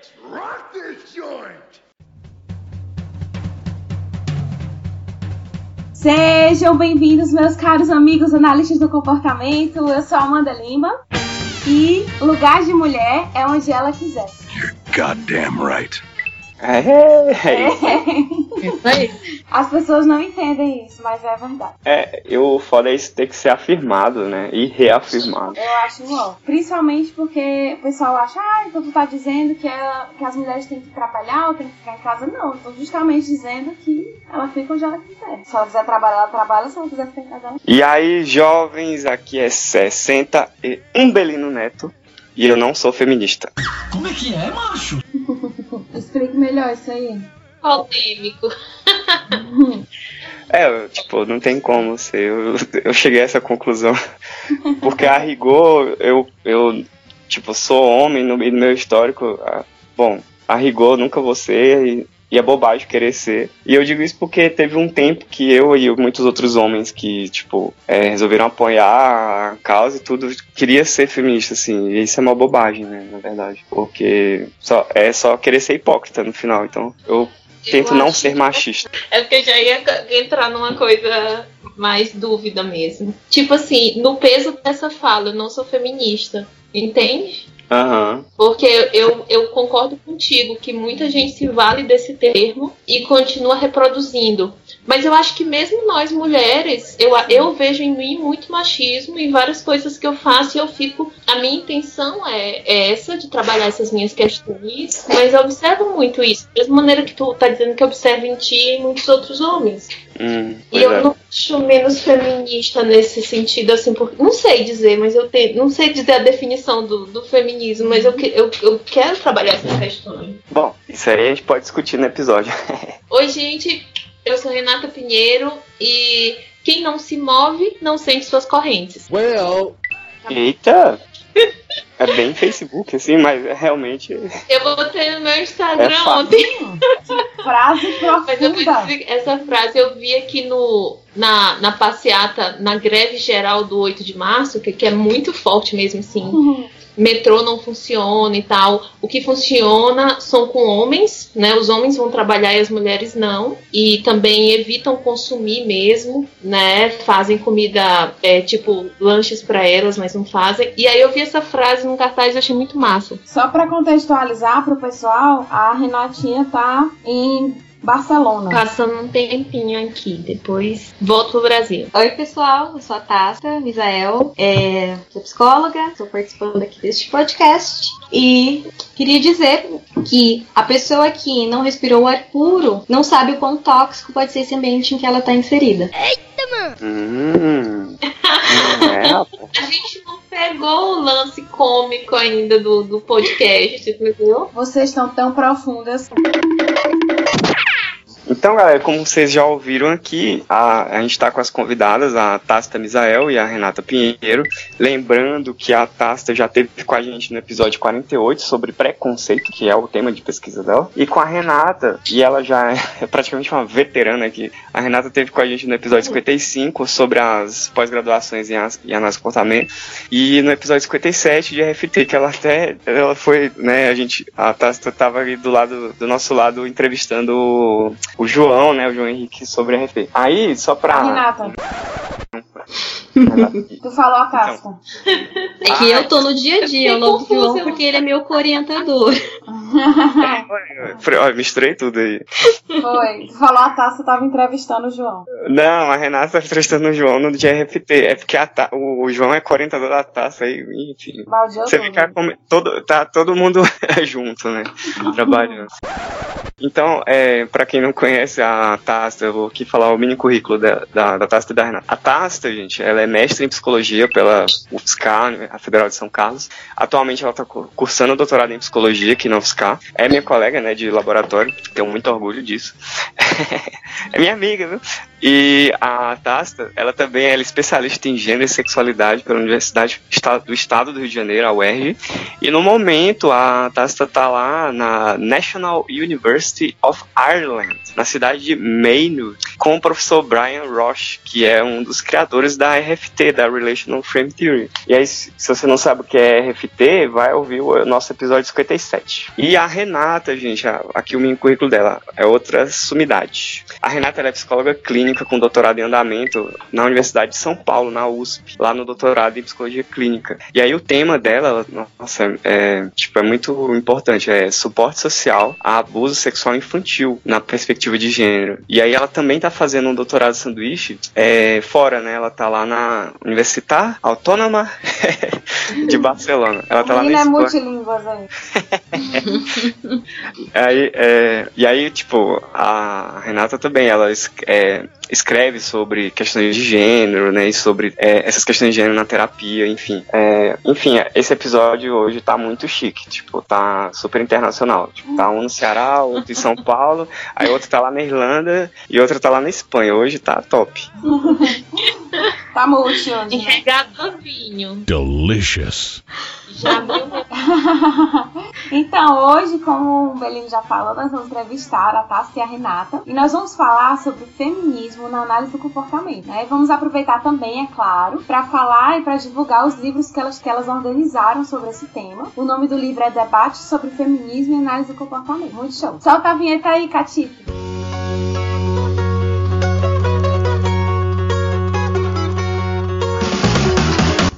Let's rock this joint! Sejam bem-vindos, meus caros amigos analistas do comportamento. Eu sou a Amanda Lima e lugar de mulher é onde ela quiser. You're goddamn right. É, Isso aí. As pessoas não entendem isso, mas é verdade. é, e o foda é isso ter que ser afirmado, né? E reafirmado. Eu acho ó, Principalmente porque o pessoal acha, ah, então tu tá dizendo que, ela- que as mulheres têm que trabalhar ou têm que ficar em casa. Não, eu tô justamente dizendo que ela fica onde ela quiser. Se ela quiser trabalhar, ela trabalha. Se ela quiser ficar em casa, ela E aí, jovens, aqui é 61 Belino Neto. E eu não sou feminista. Como é que é, macho? Explique melhor isso aí. Polêmico. É, tipo, não tem como ser. Eu, eu cheguei a essa conclusão. Porque a rigor, eu, eu tipo, sou homem no meio do meu histórico. ah, Bom, a rigor nunca vou ser e, e é bobagem querer ser. E eu digo isso porque teve um tempo que eu e muitos outros homens que, tipo, é, resolveram apoiar a causa e tudo, queria ser feminista, assim. E isso é uma bobagem, né, na verdade. Porque só, é só querer ser hipócrita no final. Então, eu tento Eu não ser machista. É porque eu já ia entrar numa coisa mais dúvida mesmo. Tipo assim, no peso dessa fala, eu não sou feminista. Entende? Aham. Porque eu, eu concordo contigo que muita gente se vale desse termo e continua reproduzindo. Mas eu acho que mesmo nós mulheres, eu, eu vejo em mim muito machismo e várias coisas que eu faço e eu fico. A minha intenção é, é essa, de trabalhar essas minhas questões, mas eu observo muito isso. Da mesma maneira que tu tá dizendo que observa em ti e em muitos outros homens. Hum, E eu é. não acho menos feminista nesse sentido, assim, porque. Não sei dizer, mas eu tenho. Não sei dizer a definição do, do feminismo, mas eu, que- eu, eu quero trabalhar essas questões. Bom, isso aí a gente pode discutir no episódio. Oi, gente, eu sou Renata Pinheiro e quem não se move não sente suas correntes. Well, Eita! É bem Facebook, assim, mas é realmente. Eu botei no meu Instagram É ontem. Frase Mas eu vou profunda. dizer, essa frase eu vi aqui no, na, na passeata, na greve geral do 8 de março, que, que é muito forte mesmo, assim. Metrô não funciona e tal. O que funciona são com homens, né? Os homens vão trabalhar e as mulheres não. E também evitam consumir mesmo, né? Fazem comida, é, tipo, lanches pra elas, mas não fazem. E aí eu vi essa frase num cartaz e achei muito massa. Só pra contextualizar pro pessoal, a Renatinha tá em Barcelona. Passando um tempinho aqui, depois volto pro Brasil. Oi, pessoal, eu sou a Tata Misael, é, sou psicóloga, estou participando aqui deste podcast e queria dizer que a pessoa que não respirou ar puro não sabe o quão tóxico pode ser esse ambiente em que ela está inserida. Hum. Não é, rapaz. A gente não pegou o lance cômico ainda do, do podcast, entendeu? Vocês estão tão profundas. Então, galera, como vocês já ouviram aqui, a, a gente tá com as convidadas, a Tasta Misael e a Renata Pinheiro. Lembrando que a Tasta já teve com a gente no episódio 48 sobre preconceito, que é o tema de pesquisa dela. E com a Renata, e ela já é praticamente uma veterana aqui, a Renata teve com a gente no episódio 55 sobre as pós-graduações em análise de comportamento. E no episódio 57 de RFT, que ela até ela foi, né, a gente, a Tasta tava ali do lado do nosso lado entrevistando o, João, né, o João Henrique sobre RFT. Aí, só pra Renata, tu falou a Casta. É que eu tô no dia a dia ao fiquei lado do confusa, João eu- porque ele é meu orientador. Ó, misturei tudo aí. Foi. Tu falou a Taça, tava entrevistando o João. Não, a Renata tá entrevistando o João no de RFT. É porque a ta- o, João é coorientador da taça aí, enfim. Você fica come- todo, tá todo mundo junto, né? Trabalhando. Então, é, para quem não conhece a Tasta, eu vou aqui falar o mini currículo da, da, da Tasta e da Renata. A Tasta, gente, ela é mestre em psicologia pela UFSCar, a Federal de São Carlos. Atualmente ela está cursando doutorado em psicologia aqui na UFSCar. É minha colega, né, de laboratório, tenho muito orgulho disso. é minha amiga, viu? E a Tasta, ela também é especialista em gênero e sexualidade pela Universidade do Estado do Rio de Janeiro, a UERJ. E no momento a Tasta está lá na National University of Ireland, na cidade de Maynooth, com o professor Brian Roche, que é um dos criadores da RFT, da Relational Frame Theory. E aí, se você não sabe o que é RFT, vai ouvir o nosso episódio 57. E a Renata, gente, aqui o mini currículo dela é outra sumidade. A Renata é psicóloga clínica com doutorado em andamento na Universidade de São Paulo, na USP, lá no doutorado em psicologia clínica. E aí o tema dela, nossa, é, tipo, é muito importante, é suporte social a abuso sexual infantil na perspectiva de gênero. E aí ela também está fazendo um doutorado sanduíche é, fora, né? Ela tá lá na Universitar Autônoma de Barcelona. Ela tá lá na é multilínguas aí. aí é, e aí, tipo, a Renata também, ela é, escreve sobre questões de gênero, né? E sobre é, essas questões de gênero na terapia, enfim. É, enfim, esse episódio hoje tá muito chique, tipo, tá super internacional. Tipo, tá um no Ceará, outro em São Paulo, aí outro tá lá na Irlanda e outro tá lá na Espanha. Hoje tá top. tá multi hoje. Enregado vinho. Delicious. Já abriu Então, hoje, como o Belino já falou, nós vamos entrevistar a Tassi e a Renata e nós vamos falar sobre feminismo na análise do comportamento. Né? Vamos aproveitar também, é claro, para falar e para divulgar os livros que elas, que elas organizaram sobre esse tema. O nome do livro é Debate sobre Feminismo e Análise do Comportamento. Muito show. Solta a vinheta aí, Catito.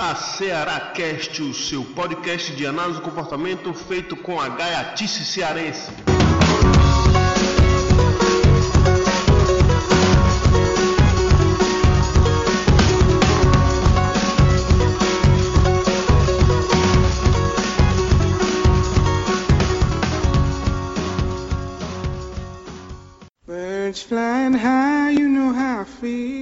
A Ceará Cast, o seu podcast de análise do comportamento feito com a gaiatice cearense. Birds flying high, you know how I feel.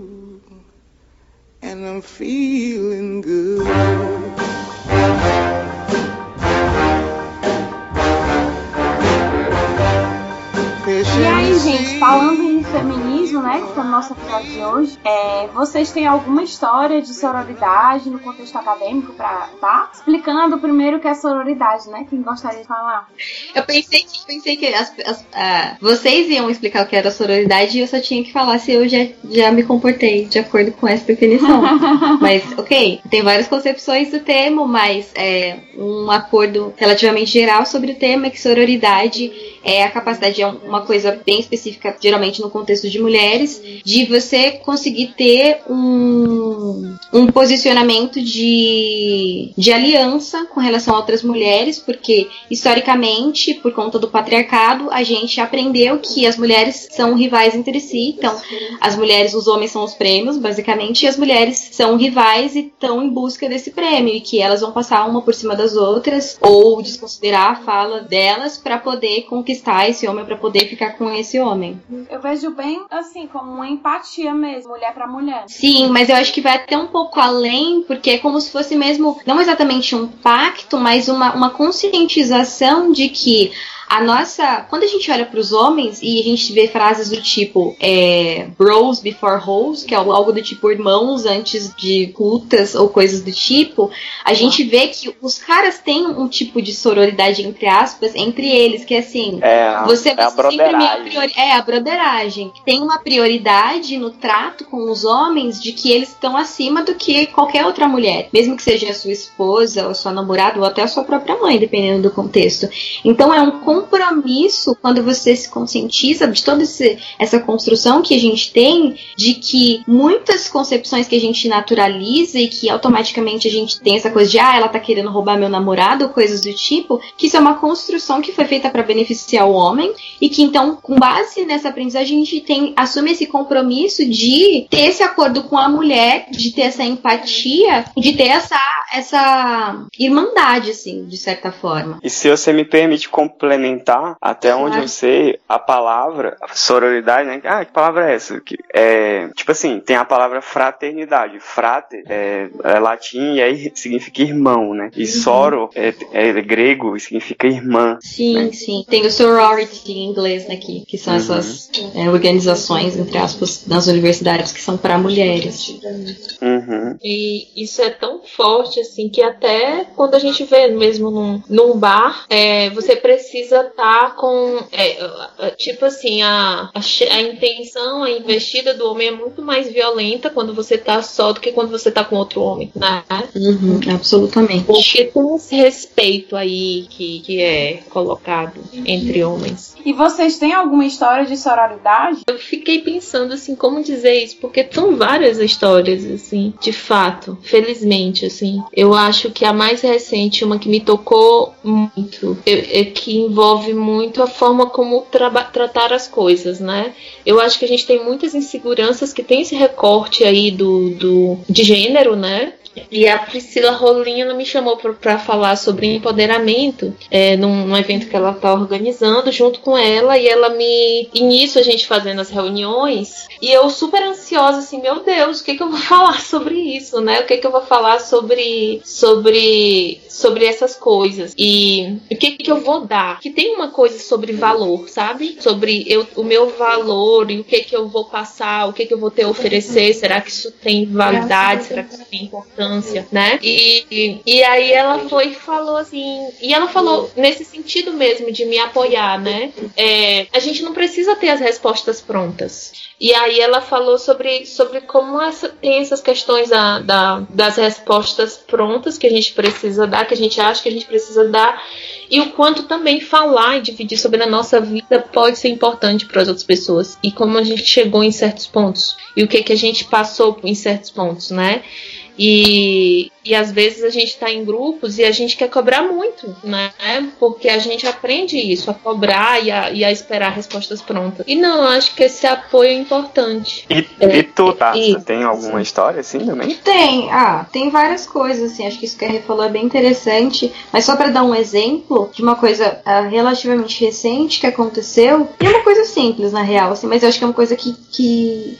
and I'm feeling good. E aí, gente, falando em feminismo, né, que foi o nosso episódio de hoje, é, vocês têm alguma história de sororidade no contexto acadêmico pra tá? Explicando primeiro o que é sororidade, né? Quem gostaria de falar? Eu pensei que, pensei que as, as, uh, vocês iam explicar o que era sororidade e eu só tinha que falar se eu já, já me comportei de acordo com essa definição. mas, ok, tem várias concepções do termo, mas é um acordo relativamente geral sobre o tema é que sororidade é a capacidade, é uma coisa bem específica, geralmente no contexto de mulheres, de você conseguir ter um, um posicionamento de, de aliança com relação a outras mulheres, porque historicamente, por conta do patriarcado, a gente aprendeu que as mulheres são rivais entre si, então as mulheres, os homens são os prêmios, basicamente, e as mulheres são rivais e estão em busca desse prêmio, e que elas vão passar uma por cima das outras, ou desconsiderar a fala delas para poder conquistar esse homem, para poder ficar com esse homem. Eu vejo bem assim, como uma empatia mesmo, mulher para mulher. Sim, mas eu acho que vai até um pouco além, porque é como se fosse mesmo, não exatamente um pacto, mas uma, uma conscientização de que a nossa. Quando a gente olha para os homens e a gente vê frases do tipo é, bros before hoes, que é algo do tipo irmãos antes de putas ou coisas do tipo, a gente vê que os caras têm um tipo de sororidade, entre aspas, entre eles, que é assim. É, você, é a você sempre me priori... É, a broderagem. Tem uma prioridade no trato com os homens de que eles estão acima do que qualquer outra mulher. Mesmo que seja a sua esposa, ou a sua namorada, ou até a sua própria mãe, dependendo do contexto. Então é um compromisso quando você se conscientiza de toda esse, essa construção que a gente tem de que muitas concepções que a gente naturaliza e que automaticamente a gente tem essa coisa de ah, ela tá querendo roubar meu namorado, coisas do tipo, que isso é uma construção que foi feita para beneficiar o homem e que então, com base nessa aprendizagem, a gente tem assume esse compromisso de ter esse acordo com a mulher, de ter essa empatia, de ter essa essa irmandade assim, de certa forma. E se você me permite complementar, até claro. onde eu sei, a palavra sororidade, né? Ah, que palavra é essa? Que é, tipo assim, tem a palavra fraternidade. Frate é, é latim e aí significa irmão, né? E uhum. soro é, é, grego e significa irmã. Sim, né? sim. Tem o sorority em inglês, né? Que, que são uhum. essas é, organizações, entre aspas, nas universidades que são para mulheres. Uhum. E isso é tão forte, assim, que até quando a gente vê mesmo num, num bar, é, você precisa estar tá com. É, tipo assim, a, a, a, intenção, a investida do homem é muito mais violenta quando você tá só do que quando você tá com outro homem, né? Uhum, absolutamente. Porque tem esse respeito aí que, que é colocado entre homens. E vocês têm alguma história de sororidade? Eu fiquei pensando assim, como dizer isso, porque são várias histórias, assim, de fato, felizmente, assim. Eu acho que a mais recente, uma que me tocou muito, é, é que envolve muito a forma como tratar as coisas, né? Eu acho que a gente tem muitas inseguranças que tem esse recorte aí do, do de gênero, né? E a Priscila Rolinho me chamou para falar sobre empoderamento é, num, num, evento que ela está organizando junto com ela. E ela me. E nisso a gente fazendo as reuniões. E eu super ansiosa, assim, meu Deus, o que, que eu vou falar sobre isso, né? O que, que eu vou falar sobre. sobre sobre essas coisas e o que que eu vou dar. Que tem uma coisa sobre valor, sabe? Sobre eu, o meu valor e o que que eu vou passar, o que que eu vou ter a oferecer. Será que isso tem validade? Será que isso tem importância, né? E, e aí ela foi e falou assim, e ela falou nesse sentido mesmo de me apoiar, né? É, a gente não precisa ter as respostas prontas. E aí ela falou sobre, sobre como essa, tem essas questões da, da, das respostas prontas que a gente precisa dar, que a gente acha que a gente precisa dar, e o quanto também falar e dividir sobre a nossa vida pode ser importante para as outras pessoas. E como a gente chegou em certos pontos. E o que, que a gente passou em certos pontos, né? E, e às vezes a gente está em grupos e a gente quer cobrar muito, né? Porque a gente aprende isso, a cobrar e a, e a esperar respostas prontas. E não, acho que esse apoio é importante. E, é, e tu, tá? E, tem alguma história assim também? Tem, ah, tem várias coisas, assim. Acho que isso que a Rê falou é bem interessante. Mas só para dar um exemplo de uma coisa uh, relativamente recente que aconteceu, e é uma coisa simples, na real, assim, mas eu acho que é uma coisa que, que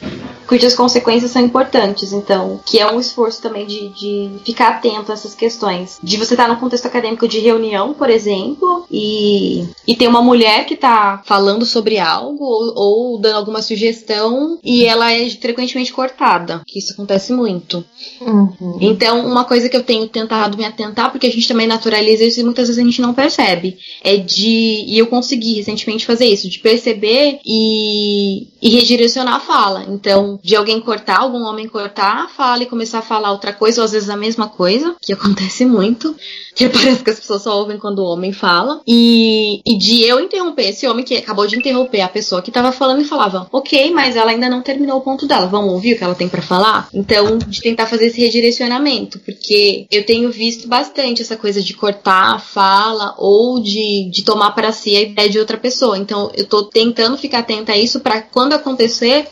cujas consequências são importantes, então, que é um esforço também também de, de ficar atento a essas questões. De você estar tá no contexto acadêmico de reunião, por exemplo, e, e tem uma mulher que está falando sobre algo ou, ou, dando alguma sugestão e ela é frequentemente cortada, que isso acontece muito. Uhum. Então, uma coisa que eu tenho tentado me atentar, porque a gente também naturaliza isso e muitas vezes a gente não percebe, é de. E eu consegui recentemente fazer isso, de perceber e, e redirecionar a fala. Então, de alguém cortar, algum homem cortar a fala e começar a falar outra coisa, ou às vezes a mesma coisa, que acontece muito, que parece que as pessoas só ouvem quando o homem fala, e, e de eu interromper esse homem que acabou de interromper a pessoa que tava falando e falava, ok, mas ela ainda não terminou o ponto dela, vamos ouvir o que ela tem para falar? Então, de tentar fazer esse redirecionamento, porque eu tenho visto bastante essa coisa de cortar a fala ou de, de tomar para si a ideia de outra pessoa. Então, eu tô tentando ficar atenta a isso para quando acontecer,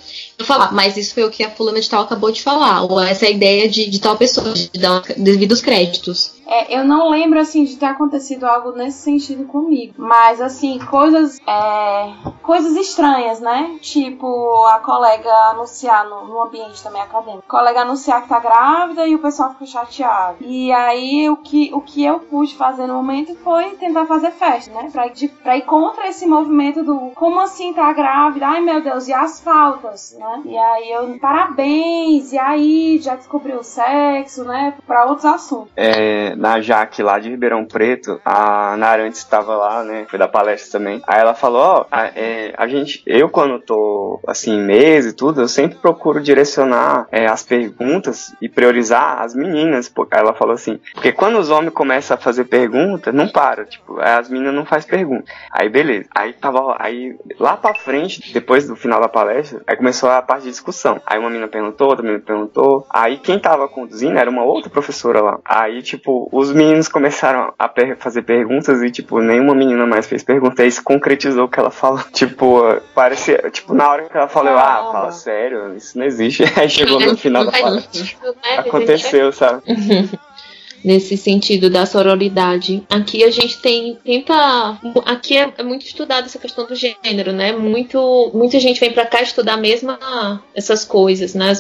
falar, mas isso foi o que a fulana de tal acabou de falar, ou essa é ideia de, de tal pessoa, de dar devidos créditos. É, eu não lembro, assim, de ter acontecido algo nesse sentido comigo. Mas, assim, coisas. É, coisas estranhas, né? Tipo, a colega anunciar no, no, ambiente também acadêmico. A colega anunciar que tá grávida e o pessoal fica chateado. E aí, o que, o que eu pude fazer no momento foi tentar fazer festa, né? Pra, de, pra ir contra esse movimento do como assim tá grávida? Ai, meu Deus, e as faltas, né? E aí eu, parabéns, e aí, já descobriu o sexo, né? Pra outros assuntos. É, na Jaque lá de Ribeirão Preto, a Narantes estava lá, né? Foi da palestra também. Aí ela falou, ó, a, é, a gente, eu quando tô assim, em mesa e tudo, eu sempre procuro direcionar é, as perguntas e priorizar as meninas. Porque ela falou assim, porque quando os homens começam a fazer pergunta, não para, tipo, as meninas não faz pergunta. Aí beleza. Aí tava, aí lá pra frente, depois do final da palestra, aí começou a parte de discussão. Aí uma menina perguntou, outra menina perguntou. Aí quem tava conduzindo era uma outra professora lá. Aí, tipo, os meninos começaram a per fazer perguntas e, tipo, nenhuma menina mais fez pergunta. Aí isso concretizou o que ela falou. Tipo, parecia, tipo, na hora que ela falou, ah, fala sério, isso não existe. Aí chegou no final da palestra. Aconteceu, sabe? nesse sentido da sororidade. Aqui a gente tem tenta aqui é, é muito estudada essa questão do gênero, né? Muito muita gente vem para cá estudar mesma essas coisas, né?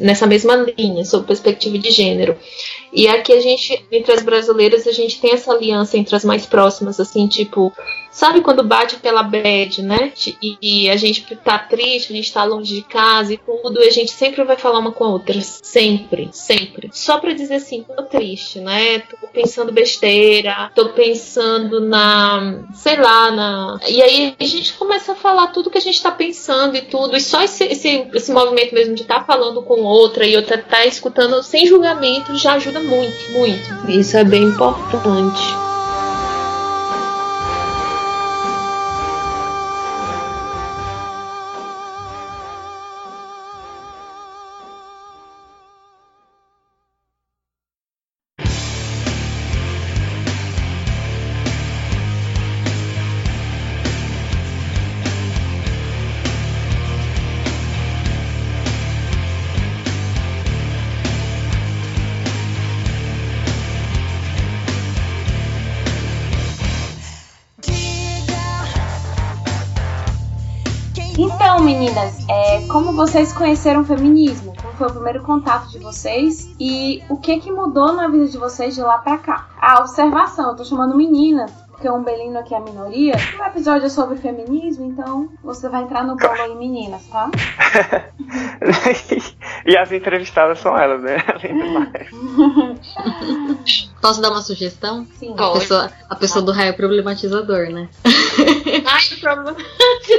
nessa mesma linha sobre perspectiva de gênero. E aqui a gente entre as brasileiras a gente tem essa aliança entre as mais próximas, assim, tipo Sabe quando bate pela bad, né? E, e, a gente tá triste, a gente tá longe de casa e tudo, e a gente sempre vai falar uma com a outra. Sempre, sempre. Só pra dizer assim, tô triste, né? Tô pensando besteira, tô pensando na. sei lá, na. E aí a gente começa a falar tudo que a gente tá pensando e tudo. E só esse, esse, esse movimento mesmo de estar tá falando com outra e outra tá escutando sem julgamento já ajuda muito, muito. Isso é bem importante. Vocês conheceram o feminismo? Como foi o primeiro contato de vocês? E o que que mudou na vida de vocês de lá pra cá? A observação, eu tô chamando meninas, porque o Umbelino aqui é a minoria. O episódio é sobre feminismo, então você vai entrar no bolo aí, meninas, tá? e as entrevistadas são elas, né? Posso dar uma sugestão? Sim. A pessoa, a pessoa do raio problematizador, né? Ai, o problema.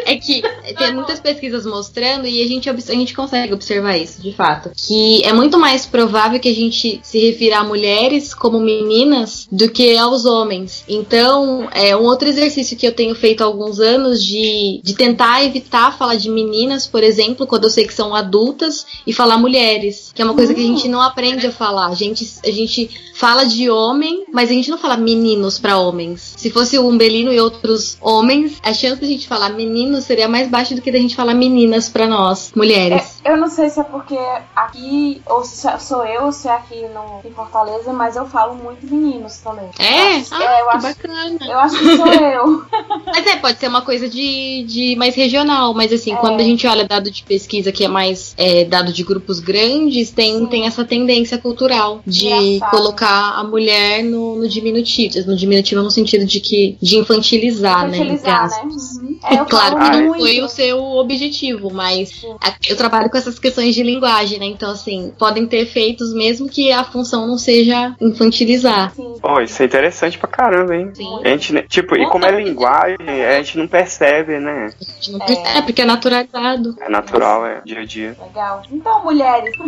É que tem muitas pesquisas mostrando e a gente, a gente consegue observar isso, de fato. Que é muito mais provável que a gente se refira a mulheres como meninas do que aos homens. Então, é um outro exercício que eu tenho feito há alguns anos de, de tentar evitar falar de meninas, por exemplo, quando eu sei que são adultas, e falar mulheres, que é uma coisa que a gente não aprende a falar. A gente, a gente fala de homem, mas a gente não fala meninos para homens. Se fosse o Umbelino e outros homens, a chance de a gente falar meninos seria mais baixa do que da gente falar meninas para nós, mulheres. É, eu não sei se é porque aqui, ou se sou eu, ou se é aqui no, em Fortaleza, mas eu falo muito meninos também. É? Eu acho, ah, é, eu que acho, bacana. Eu acho que sou eu. Mas é, pode ser uma coisa de, de mais regional, mas assim, é. quando a gente olha dado de pesquisa que é mais é, dado de grupos grandes, tem, tem essa tendência cultural de Engraçado. colocar a mulher no, no diminutivo. No diminutivo no sentido de que de infantilizar, né, infantilizar né? né? Uhum. É, claro que não foi o seu objetivo, mas eu trabalho com essas questões de linguagem, né? Então, assim, podem ter efeitos mesmo que a função não seja infantilizar. Sim. Oh, isso é interessante pra caramba, hein? Sim. A gente, né, tipo, e como é linguagem, a gente não percebe, né? A gente não percebe, é. porque é naturalizado. É natural, é dia a dia. Legal. Então, mulheres.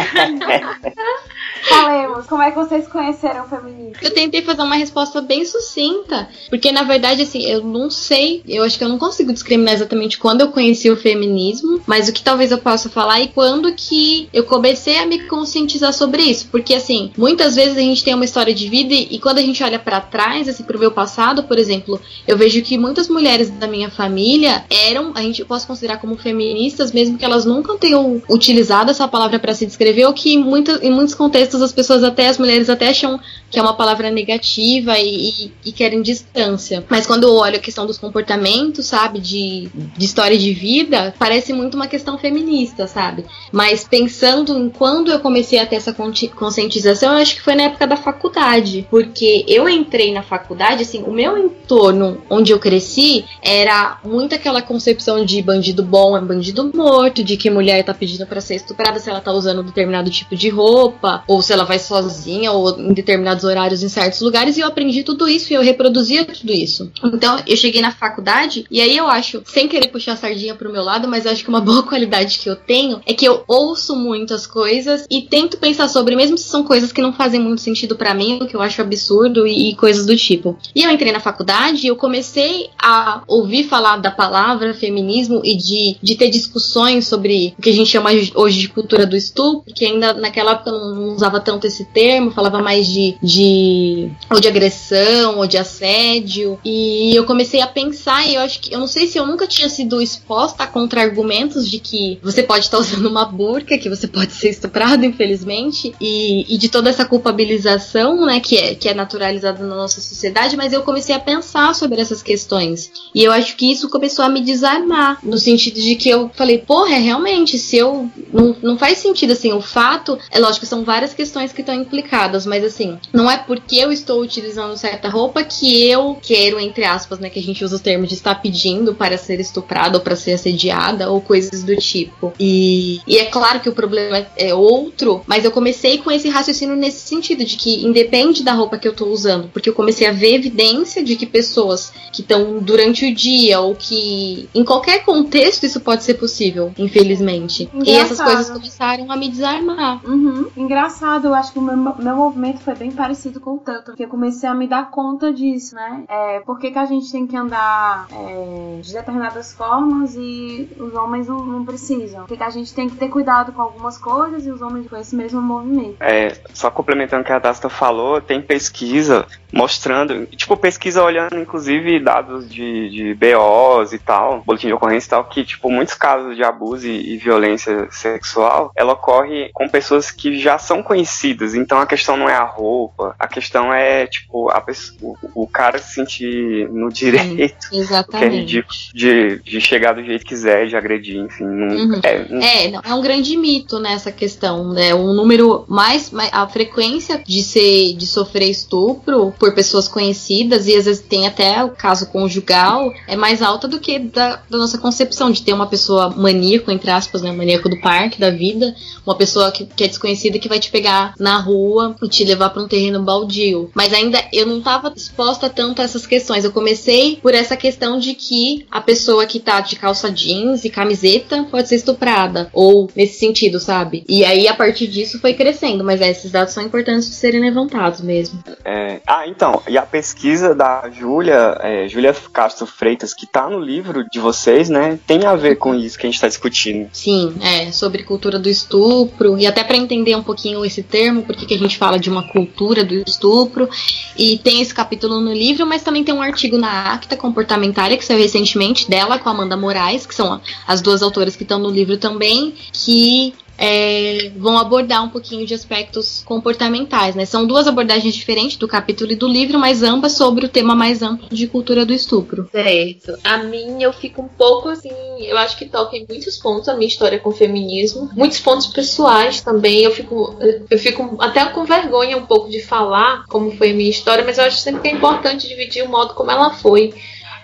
Falemos, como é que vocês conheceram o feminismo? Eu tentei fazer uma resposta bem sucinta, porque na verdade, assim, eu não sei, eu acho que eu não consigo discriminar exatamente quando eu conheci o feminismo, mas o que talvez eu possa falar é quando que eu comecei a me conscientizar sobre isso, porque assim, muitas vezes a gente tem uma história de vida e, e quando a gente olha para trás, assim, pro meu passado, por exemplo, eu vejo que muitas mulheres da minha família eram, a gente posso considerar como feministas, mesmo que elas nunca tenham utilizado essa palavra para se descrever, ou que em, muita, em muitos contextos as pessoas até, as mulheres até acham que é uma palavra negativa e, e, e querem distância. Mas quando eu olho a questão dos comportamentos comportamento, sabe, de, de história de vida, parece muito uma questão feminista, sabe? Mas pensando em quando eu comecei a ter essa conscientização, eu acho que foi na época da faculdade, porque eu entrei na faculdade, assim, o meu entorno onde eu cresci era muito aquela concepção de bandido bom é bandido morto, de que mulher tá pedindo para ser estuprada se ela tá usando determinado tipo de roupa, ou se ela vai sozinha, ou em determinados horários em certos lugares, e eu aprendi tudo isso e eu reproduzia tudo isso. Então, eu cheguei na faculdade, e aí eu acho, sem querer puxar a sardinha pro meu lado, mas eu acho que uma boa qualidade que eu tenho é que eu ouço muitas coisas e tento pensar sobre, mesmo se são coisas que não fazem muito sentido para mim, o que eu acho absurdo e, e coisas do tipo. E eu entrei na faculdade e eu comecei a ouvir falar da palavra feminismo e de, de ter discussões sobre o que a gente chama hoje de cultura do estupro, que ainda naquela época não usava tanto esse termo, falava mais de, de ou de agressão ou de assédio. E eu comecei a pensar, e eu acho que eu não sei se eu nunca tinha sido exposta a contra-argumentos de que você pode estar usando uma burca, que você pode ser estuprado, infelizmente, e, e de toda essa culpabilização, né, que é, que é naturalizada na nossa sociedade, mas eu comecei a pensar sobre essas questões. E eu acho que isso começou a me desarmar, no sentido de que eu falei, porra, é realmente, se eu. Não, não faz sentido, assim, o fato. É lógico, são várias questões que estão implicadas, mas assim, não é porque eu estou utilizando certa roupa que eu quero, entre aspas, né, que a gente usa o termo de estar pedindo para ser estuprada ou para ser assediada ou coisas do tipo. E, e é claro que o problema é outro, mas eu comecei com esse raciocínio nesse sentido, de que independe da roupa que eu tô usando, porque eu comecei a ver evidência de que pessoas que estão durante o dia ou que em qualquer contexto isso pode ser possível, infelizmente. Engraçado. E essas coisas começaram a me desarmar. Uhum. Engraçado, eu acho que o meu, meu movimento foi bem parecido com o tanto, porque eu comecei a me dar conta disso, né? É, por que, a gente tem que andar é, de determinadas formas e os homens não, não precisam? Por que, que a gente tem que ter cuidado com algumas coisas e os homens com esse mesmo movimento? É, só complementando o que a Dasta falou, tem pesquisa mostrando, tipo, pesquisa olhando inclusive dados de, de BOs e tal, boletim de ocorrência e tal, que, tipo, muitos casos de abuso e, e violência sexual, ela ocorre com pessoas que já são conhecidas, então a questão não é a roupa, a questão é, tipo, a pessoa, o, o cara se sentir no direito, Sim, exatamente. que é de, de chegar do jeito que quiser, de agredir, enfim. Não, uhum. é, não... é, não, é um grande mito nessa questão, né, um número mais, a frequência de ser, de sofrer estupro por pessoas conhecidas, e às vezes tem até o caso conjugal, é mais alta do que da, da nossa concepção de ter uma pessoa maníaco, entre aspas, né, maníaco do parque, da vida, uma pessoa que, que é desconhecida que vai te pegar na rua e te levar para um terreno baldio. Mas ainda eu não estava exposta tanto a essas questões. Eu comecei por essa questão de que a pessoa que tá de calça jeans e camiseta pode ser estuprada, ou nesse sentido, sabe? E aí a partir disso foi crescendo, mas é, esses dados são importantes de serem levantados mesmo. É, ah, então, e a pesquisa da Júlia, é, Júlia Castro Freitas, que tá no livro de vocês, né, tem a ver com isso que a gente tá discutindo. Sim, é, sobre cultura do estupro, e até para entender um pouquinho esse termo, porque que a gente fala de uma cultura do estupro, e tem esse capítulo no livro, mas também tem um artigo na Acta Comportamentária, que saiu recentemente, dela com a Amanda Moraes, que são as duas autoras que estão no livro também, que é, vão abordar um pouquinho de aspectos comportamentais, né? São duas abordagens diferentes do capítulo e do livro, mas ambas sobre o tema mais amplo de cultura do estupro. Certo. A minha eu fico um pouco assim, eu acho que toca em muitos pontos a minha história com o feminismo, muitos pontos pessoais também. Eu fico, eu fico até com vergonha um pouco de falar como foi a minha história, mas eu acho sempre que é importante dividir o modo como ela foi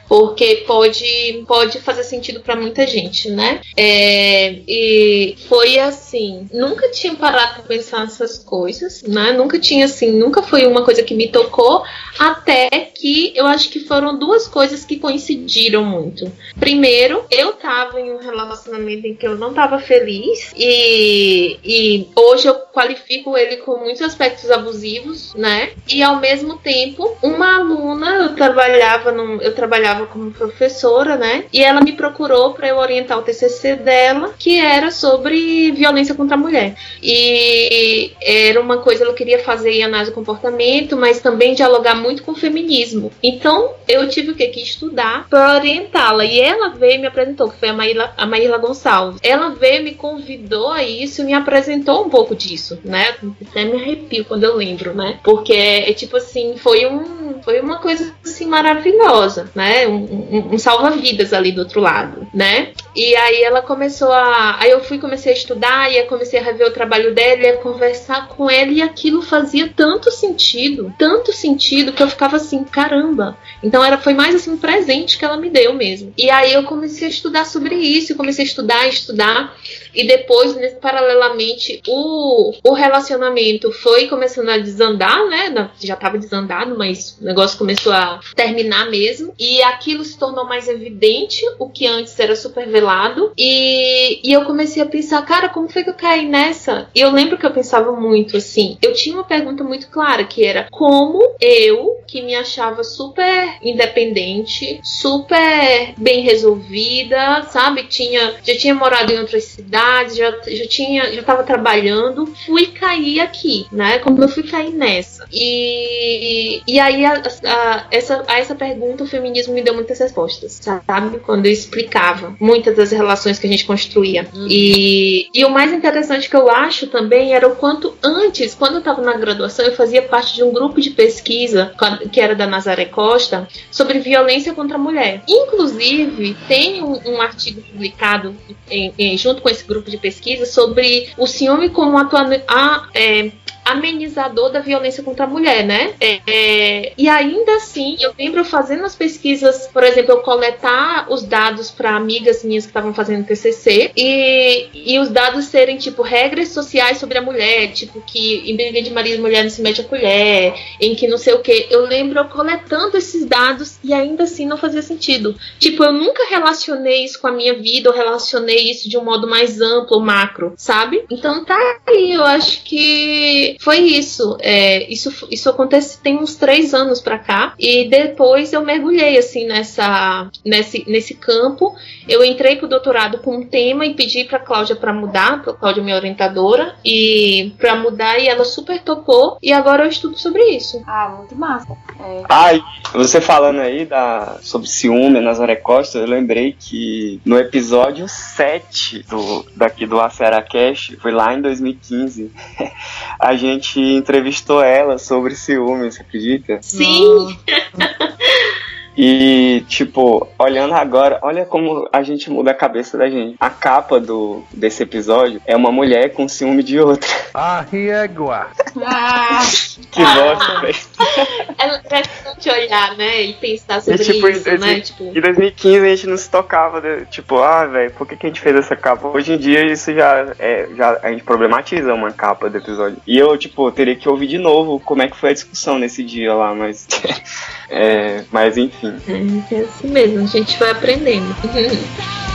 porque pode, pode fazer sentido para muita gente, né? É, e foi assim, nunca tinha parado para pensar nessas coisas, né? Nunca tinha assim, nunca foi uma coisa que me tocou, até que eu acho que foram duas coisas que coincidiram muito. Primeiro, eu tava em um relacionamento em que eu não tava feliz e, e hoje eu qualifico ele com muitos aspectos abusivos, né? E ao mesmo tempo, uma aluna, eu trabalhava num, eu trabalhava trabalhava como professora, né? E ela me procurou para eu orientar o TCC dela, que era sobre violência contra a mulher. E era uma coisa que eu queria fazer em análise do comportamento, mas também dialogar muito com o feminismo. Então eu tive que, que estudar para orientá-la. E ela veio e me apresentou, que foi a Maíla, a Maíla Gonçalves. Ela veio me convidou a isso e me apresentou um pouco disso, né? Até me arrepio quando eu lembro, né? Porque é tipo assim, foi um, foi uma coisa assim maravilhosa, né? Um, um, salva-vidas ali do outro lado, né? E aí ela começou a. Aí eu fui, comecei a estudar, e comecei a rever o trabalho dela, a conversar com ela, e aquilo fazia tanto sentido, tanto sentido, que eu ficava assim, caramba. Então era, foi mais assim um presente que ela me deu mesmo. E aí eu comecei a estudar sobre isso, comecei a estudar, estudar. E depois, paralelamente, o, o relacionamento foi começando a desandar, né? Já estava desandado, mas o negócio começou a terminar mesmo. E aquilo se tornou mais evidente, o que antes era super velado. E, e eu comecei a pensar, cara, como foi que eu caí nessa? E eu lembro que eu pensava muito assim. Eu tinha uma pergunta muito clara, que era como eu, que me achava super independente, super bem resolvida, sabe? Tinha, já tinha morado em outras cidades, já, já tinha, já estava trabalhando, fui cair aqui, né? Como eu fui cair nessa. E, e aí a, a, essa, a essa pergunta o feminismo me deu muitas respostas, sabe? Quando eu explicava muitas das relações que a gente construía. Uhum. E, e o mais interessante que eu acho também era o quanto antes, quando eu estava na graduação, eu fazia parte de um grupo de pesquisa que era da Nazaré Costa sobre violência contra a mulher. Inclusive, tem um, um artigo publicado em, em, junto com esse grupo de pesquisa sobre o ciúme como atuando, a, é, amenizador da violência contra a mulher, né? É, é, e ainda assim, eu lembro fazendo as pesquisas, por exemplo, eu coletar os dados para amigas minhas que estavam fazendo TCC e, e os dados serem tipo regras sociais sobre a mulher, tipo que em briga de marido mulher não se mete a colher, em que não sei o que. Eu lembro eu coletando esses dados e ainda assim não fazia sentido. Tipo, eu nunca relacionei isso com a minha vida, ou relacionei isso de um modo mais amplo, macro, sabe? Então tá aí, eu acho que foi isso. É, isso. Isso acontece tem uns três anos pra cá. E depois eu mergulhei assim nessa, nesse, nesse campo. Eu entrei pro doutorado com um tema e pedi pra Cláudia para mudar, pra Cláudia minha orientadora, e para mudar e ela super topou. E agora eu estudo sobre isso. Ah, muito massa. É. Ai, você falando aí da, sobre ciúme, Nazaré Costa, eu lembrei que no episódio 7 do, daqui do Acera Cash, foi lá em 2015, a gente gente entrevistou ela sobre ciúmes, você acredita? Sim! E, tipo, olhando agora, olha como a gente muda a cabeça da gente. A capa do, desse episódio é uma mulher com ciúme de outra. Ah, riegua. Ah, que ah, bosta, velho. É interessante olhar, né? E pensar sobre e, tipo, isso, em, né? Tipo... Em 2015 a gente não se tocava, né? tipo, ah, velho, por que, que a gente fez essa capa? Hoje em dia isso já é. Já, a gente problematiza uma capa do episódio. E eu, tipo, teria que ouvir de novo como é que foi a discussão nesse dia lá, mas. é, mas enfim. É, é assim mesmo, a gente vai aprendendo.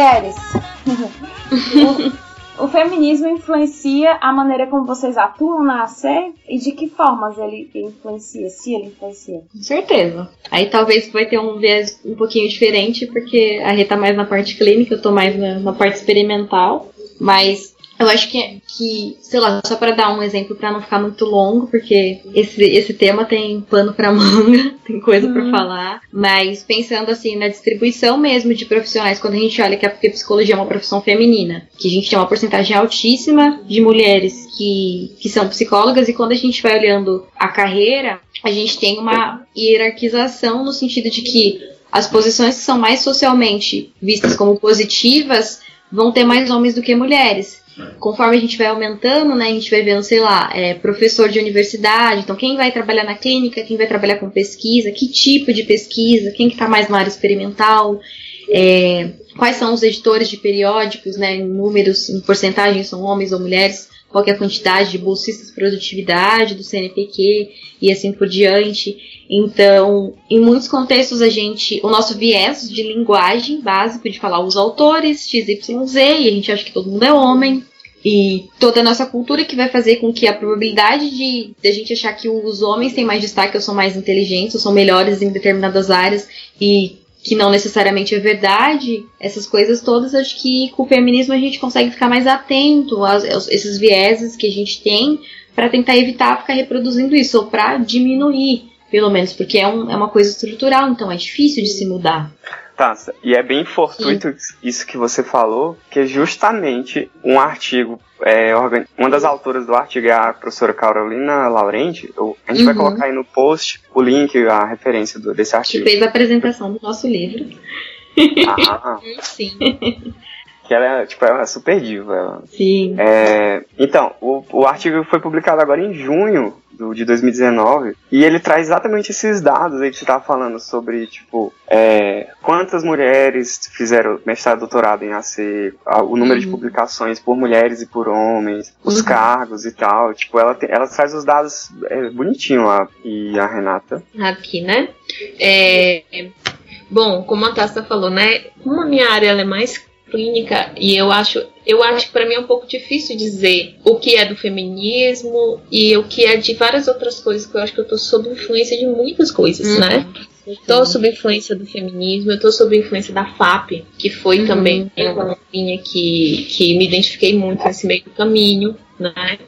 mulheres. o, o, feminismo influencia a maneira como vocês atuam na série e de que formas ele influencia, se ele influencia? Com certeza. Aí talvez vai ter um viés um pouquinho diferente, porque a Rê tá mais na parte clínica, eu tô mais na, na parte experimental. Mas eu acho que, que sei lá, só para dar um exemplo para não ficar muito longo, porque esse, esse tema tem pano para manga, tem coisa uhum. para falar, mas pensando assim na distribuição mesmo de profissionais, quando a gente olha que a psicologia é uma profissão feminina, que a gente tem uma porcentagem altíssima de mulheres que, que são psicólogas, e quando a gente vai olhando a carreira, a gente tem uma hierarquização no sentido de que as posições que são mais socialmente vistas como positivas vão ter mais homens do que mulheres conforme a gente vai aumentando, né, a gente vai vendo, sei lá, é, professor de universidade, então quem vai trabalhar na clínica, quem vai trabalhar com pesquisa, que tipo de pesquisa, quem que está mais na área experimental, é, quais são os editores de periódicos, né, em números, em porcentagem, são homens ou mulheres. Qual é a quantidade de bolsistas de produtividade do CNPq e assim por diante. Então, em muitos contextos a gente, o nosso viés de linguagem básico de falar os autores XYZ e a gente acha que todo mundo é homem, e toda a nossa cultura que vai fazer com que a probabilidade de, de a gente achar que os homens têm mais destaque, ou são mais inteligentes, ou são melhores em determinadas áreas e que não necessariamente é verdade, essas coisas todas, acho que com o feminismo a gente consegue ficar mais atento a, esses vieses que a gente tem para tentar evitar ficar reproduzindo isso, ou para diminuir, pelo menos, porque é, um, é uma coisa estrutural, então é difícil de se mudar. Tá, e é bem fortuito Sim. isso que você falou, que é justamente um artigo, é, uma das autoras do artigo é a professora Carolina Laurenti, a gente uhum. vai colocar aí no post o link, a referência do, desse artigo. Que fez a apresentação do nosso livro. Ah, sim. que ela é, tipo, ela é super diva. Ela. Sim. É, então, o, o artigo foi publicado agora em junho do, de 2019, e ele traz exatamente esses dados aí que você estava falando sobre, tipo, é, quantas mulheres fizeram mestrado e doutorado em AC, o número uhum. de publicações por mulheres e por homens, os uhum. cargos e tal. Tipo, ela, tem, ela traz os dados é, bonitinho lá, e a Renata. Aqui, né? É, bom, como a Tassa falou, né? Como a minha área é mais clínica e eu acho eu acho que para mim é um pouco difícil dizer o que é do feminismo e o que é de várias outras coisas que eu acho que eu tô sob influência de muitas coisas, uhum. né? Estou sob influência do feminismo, eu estou sob influência da FAP, que foi uhum. também uma linha que, que me identifiquei muito nesse meio do caminho, né?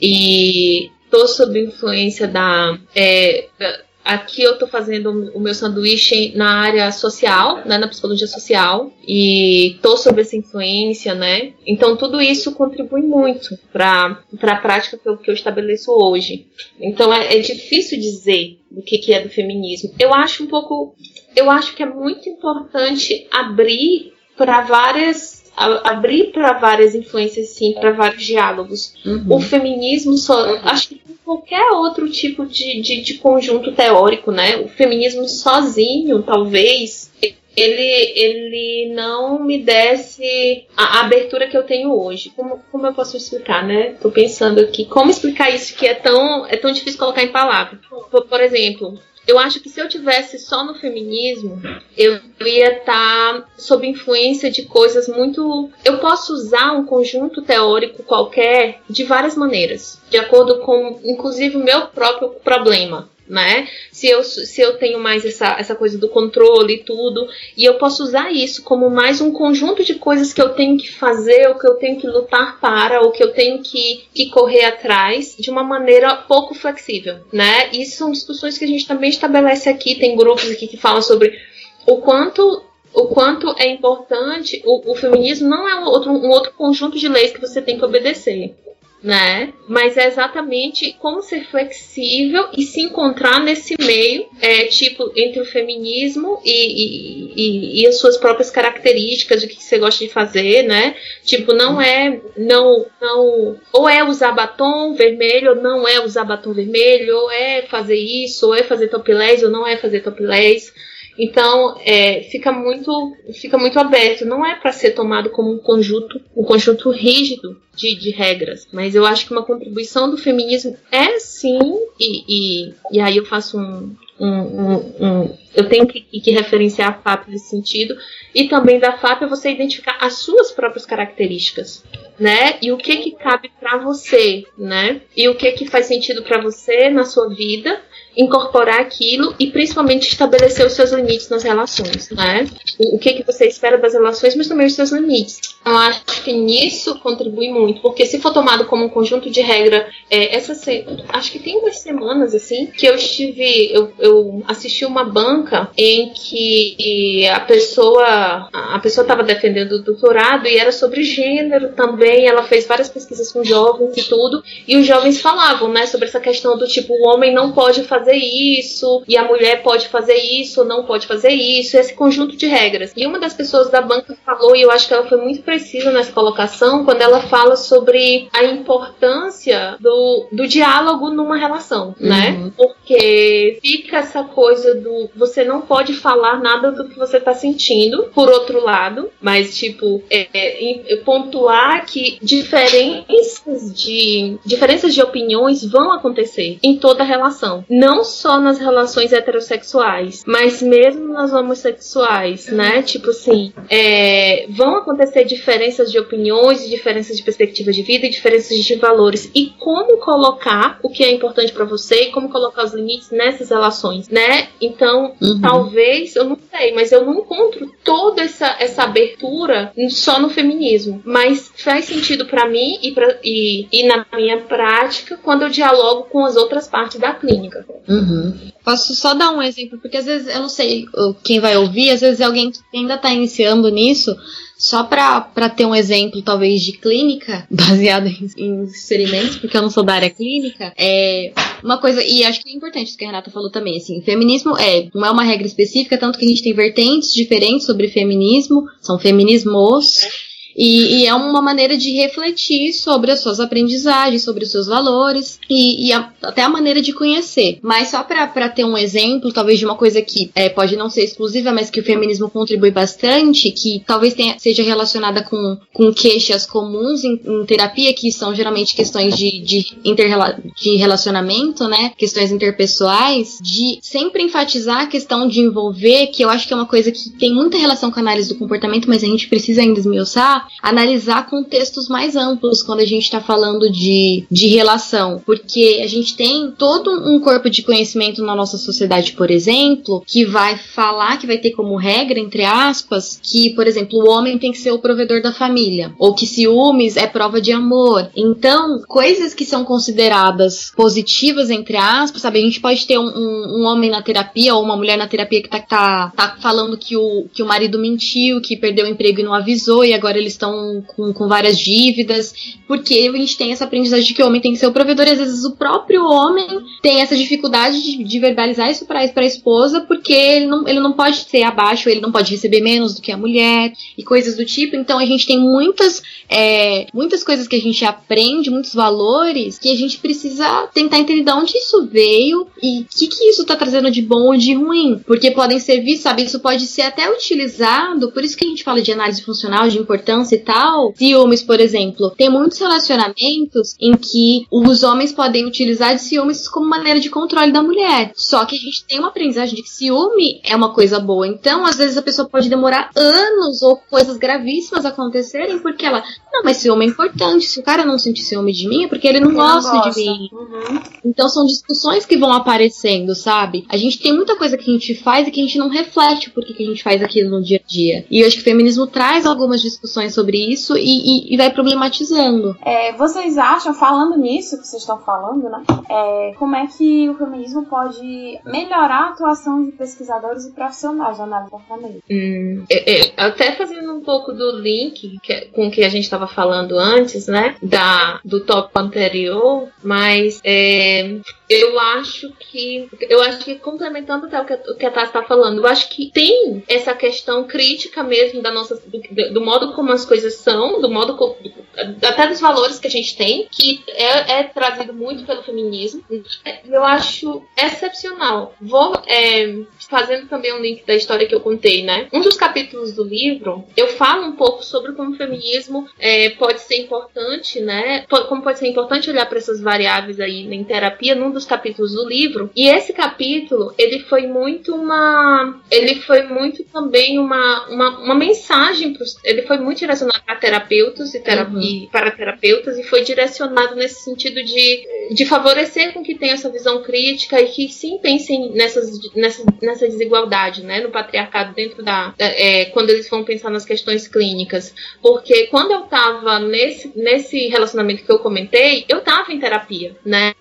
E estou sob influência da, é, da Aqui eu estou fazendo o meu sanduíche na área social, né, na psicologia social, e estou sob essa influência, né? Então tudo isso contribui muito para a prática que eu, que eu, estabeleço hoje. Então é, é difícil dizer o que, que é do feminismo. Eu acho um pouco, eu acho que é muito importante abrir para várias abrir para várias influências, sim, para vários diálogos. Uhum. O feminismo só. Acho que qualquer outro tipo de, de, de, conjunto teórico, né? O feminismo sozinho, talvez, ele, ele não me desse a, a abertura que eu tenho hoje. Como, como eu posso explicar, né? Tô pensando aqui, como explicar isso que é tão, é tão difícil colocar em palavras. Por, por exemplo, eu acho que se eu tivesse só no feminismo, eu ia estar tá sob influência de coisas muito. Eu posso usar um conjunto teórico qualquer de várias maneiras, de acordo com, inclusive, o meu próprio problema né? Se eu, se eu tenho mais essa, essa coisa do controle e tudo, e eu posso usar isso como mais um conjunto de coisas que eu tenho que fazer, ou que eu tenho que lutar para, ou que eu tenho que, que correr atrás de uma maneira pouco flexível, né? Isso são discussões que a gente também estabelece aqui, tem grupos aqui que falam sobre o quanto o quanto é importante o, o feminismo não é um outro, um outro conjunto de leis que você tem que obedecer né? Mas é exatamente como ser flexível e se encontrar nesse meio, é, tipo, entre o feminismo e, e, e, e as suas próprias características, o que você gosta de fazer, né? Tipo, não é, não, não, ou é usar batom vermelho, ou não é usar batom vermelho, ou é fazer isso, ou é fazer topless, ou não é fazer topless. Então, é, fica muito fica muito aberto. Não é para ser tomado como um conjunto, um conjunto rígido de, de, regras. Mas eu acho que uma contribuição do feminismo é sim, e, e, e aí eu faço um, um, um, um, eu tenho que, que, referenciar a FAP nesse sentido, e também da FAP é você identificar as suas próprias características, né? E o que que cabe para você, né? E o que que faz sentido para você na sua vida incorporar aquilo e principalmente estabelecer os seus limites nas relações, né? O, que que você espera das relações, mas também os seus limites. Eu acho que nisso contribui muito, porque se for tomado como um conjunto de regra, é, essa acho que tem umas semanas assim que eu estive, eu, eu assisti uma banca em que a pessoa a pessoa estava defendendo o doutorado e era sobre gênero também. Ela fez várias pesquisas com jovens e tudo, e os jovens falavam, né, sobre essa questão do tipo o homem não pode fazer isso, e a mulher pode fazer isso, ou não pode fazer isso, esse conjunto de regras. E uma das pessoas da banca falou, e eu acho que ela foi muito precisa nessa colocação, quando ela fala sobre a importância do, do diálogo numa relação, né? uhum. né? Porque fica essa coisa do você não pode falar nada do que você tá sentindo, por outro lado, mas tipo, é, é, pontuar que diferenças de diferenças de opiniões vão acontecer em toda relação, não só nas relações heterossexuais, mas mesmo nas homossexuais, né? Tipo assim, é, vão acontecer diferenças de opiniões, diferenças de perspectivas de vida diferenças de valores e como colocar o que é importante para você e como colocar os limites nessas relações, né? Então, uhum. talvez, eu não sei, mas eu não encontro toda essa, essa abertura só no feminismo, mas faz sentido para mim e, pra, e, e na minha prática quando eu dialogo com as outras partes da clínica. Uhum. Posso só dar um exemplo, porque às vezes eu não sei quem vai ouvir, às vezes é alguém que ainda está iniciando nisso. Só para ter um exemplo, talvez, de clínica, baseado em, em, experimentos, porque eu não sou da área clínica, é uma coisa, e acho que é importante isso que a Renata falou também, assim, feminismo é, não é uma regra específica, tanto que a gente tem vertentes diferentes sobre feminismo, são feminismos, e, e, é uma maneira de refletir sobre as suas aprendizagens, sobre os seus valores e, e a, até a maneira de conhecer. Mas só para ter um exemplo, talvez de uma coisa que é, pode não ser exclusiva, mas que o feminismo contribui bastante, que talvez tenha, seja relacionada com, com queixas comuns em, em terapia, que são geralmente questões de, de, interrela de relacionamento, né? Questões interpessoais, de sempre enfatizar a questão de envolver, que eu acho que é uma coisa que tem muita relação com a análise do comportamento, mas a gente precisa ainda esmiuçar, analisar contextos mais amplos quando a gente está falando de, de relação, porque a gente tem todo um corpo de conhecimento na nossa sociedade, por exemplo, que vai falar, que vai ter como regra, entre aspas, que, por exemplo, o homem tem que ser o provedor da família, ou que ciúmes é prova de amor. Então, coisas que são consideradas positivas, entre aspas, sabe? A gente pode ter um, um, um homem na terapia ou uma mulher na terapia que tá, tá, tá falando que o, que o marido mentiu, que perdeu o emprego e não avisou, e agora eles estão com, com várias dívidas, porque a gente tem essa aprendizagem de que o homem tem que ser o provedor, e às vezes o próprio homem tem essa dificuldade de, de verbalizar isso para a esposa, porque ele não, ele não pode ser abaixo, ele não pode receber menos do que a mulher, e coisas do tipo. Então a gente tem muitas, é, muitas coisas que a gente aprende, muitos valores, que a gente precisa tentar entender de onde isso veio e o que, que isso está trazendo de bom ou de ruim. Porque podem servir, sabe? Isso pode ser até utilizado, por isso que a gente fala de análise funcional, de importância e tal, ciúmes, por exemplo, tem muitos relacionamentos em que os homens podem utilizar de ciúmes como maneira de controle da mulher. Só que a gente tem uma aprendizagem de que ciúme é uma coisa boa. Então, às vezes a pessoa pode demorar anos ou coisas gravíssimas acontecerem porque ela, não, mas ciúme é importante. Se o cara não sentir ciúme de mim é porque ele não, gosta, não gosta, de mim. Uhum. Então são discussões que vão aparecendo, sabe? A gente tem muita coisa que a gente faz e que a gente não reflete por que a gente faz aquilo no dia a dia. E eu acho que o feminismo traz algumas discussões sobre isso e, e, e vai problematizando. É, vocês acham, falando nisso que vocês estão falando, né? É, como é que o feminismo pode melhorar a atuação de pesquisadores e profissionais da análise comportamento? Hum, é, é, até fazendo um pouco do link que, com o que a gente estava falando antes, né? Da, do tópico anterior, mas é, eu acho que eu acho que complementando até o que, o que a Tati está falando, eu acho que tem essa questão crítica mesmo da nossa do, do modo como as coisas são, do modo até dos valores que a gente tem, que é, é trazido muito pelo feminismo. Eu acho excepcional. Vou é, fazendo também um link da história que eu contei, né? Um dos capítulos do livro eu falo um pouco sobre como o feminismo é, pode ser importante, né? Como pode ser importante olhar para essas variáveis aí em terapia num dos capítulos do livro. E esse capítulo, ele foi muito uma. Ele foi muito também uma, uma, uma mensagem. Pros, ele foi muito direcionado para terapeutas e, terap uhum. e para terapeutas e foi direcionado nesse sentido de, de favorecer com que tenha essa visão crítica e que sim pensem nessas, nessa, nessa desigualdade, né? No patriarcado dentro da. É, quando eles vão pensar nas questões clínicas. Porque quando eu estava nesse, nesse relacionamento que eu comentei, eu estava em terapia, né?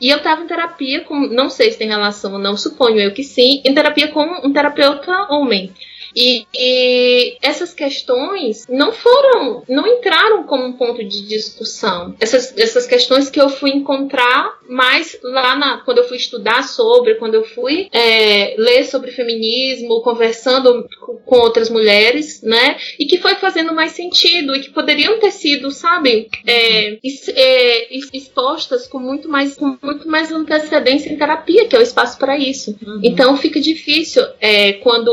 E eu estava em terapia com, não sei se tem relação ou não, suponho eu que sim, em terapia com um terapeuta homem. E, e, essas questões não foram, não entraram como um ponto de discussão. Essas, essas questões que eu fui encontrar mais lá na, quando eu fui estudar sobre, quando eu fui é, ler sobre feminismo, conversando com outras mulheres, né? E que foi fazendo mais sentido e que poderiam ter sido, sabe, é, é, expostas com muito mais, com muito mais antecedência em terapia, que é o espaço para isso. Uhum. Então fica difícil é, quando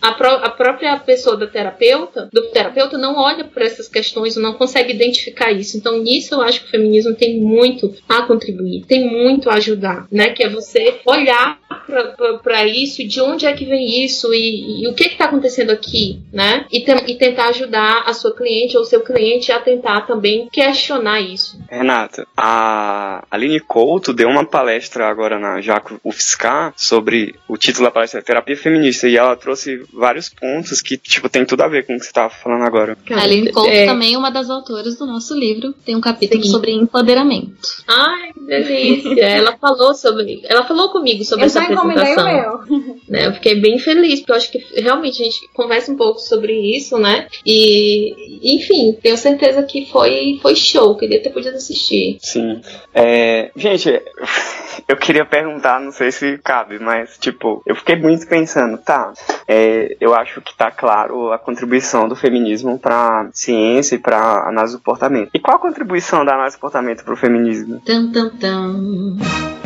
a, a, própria pessoa da terapeuta, do terapeuta, não olha para essas questões, não consegue identificar isso. Então nisso eu acho que o feminismo tem muito a contribuir, tem muito a ajudar, né? Que é você olhar para isso, de onde é que vem isso e, e o que está acontecendo aqui, né? E, te, e, tentar ajudar a sua cliente ou seu cliente a tentar também questionar isso. Renata, a Aline Couto deu uma palestra agora na Jaco UFSCar sobre o título da palestra Terapia Feminista e ela trouxe vários pontos que, tipo, tem tudo a ver com o que você estava falando agora. A Aline Couto é... também é uma das autoras do nosso livro, tem um capítulo Sim. sobre empoderamento. Ai, que delícia! ela falou sobre, ela falou comigo sobre eu essa apresentação. Eu, né? eu fiquei bem feliz, porque eu acho que realmente a gente conversa um pouco sobre isso, né? E, enfim, tenho certeza que foi, foi show, queria ter podido assistir. Sim. É, gente, eu queria perguntar, não sei se cabe, mas, tipo, eu fiquei muito pensando, tá, é, eu acho que tá claro a contribuição do feminismo pra ciência e pra análise do comportamento. E qual a contribuição da análise do comportamento pro feminismo? Tum, tum, tum.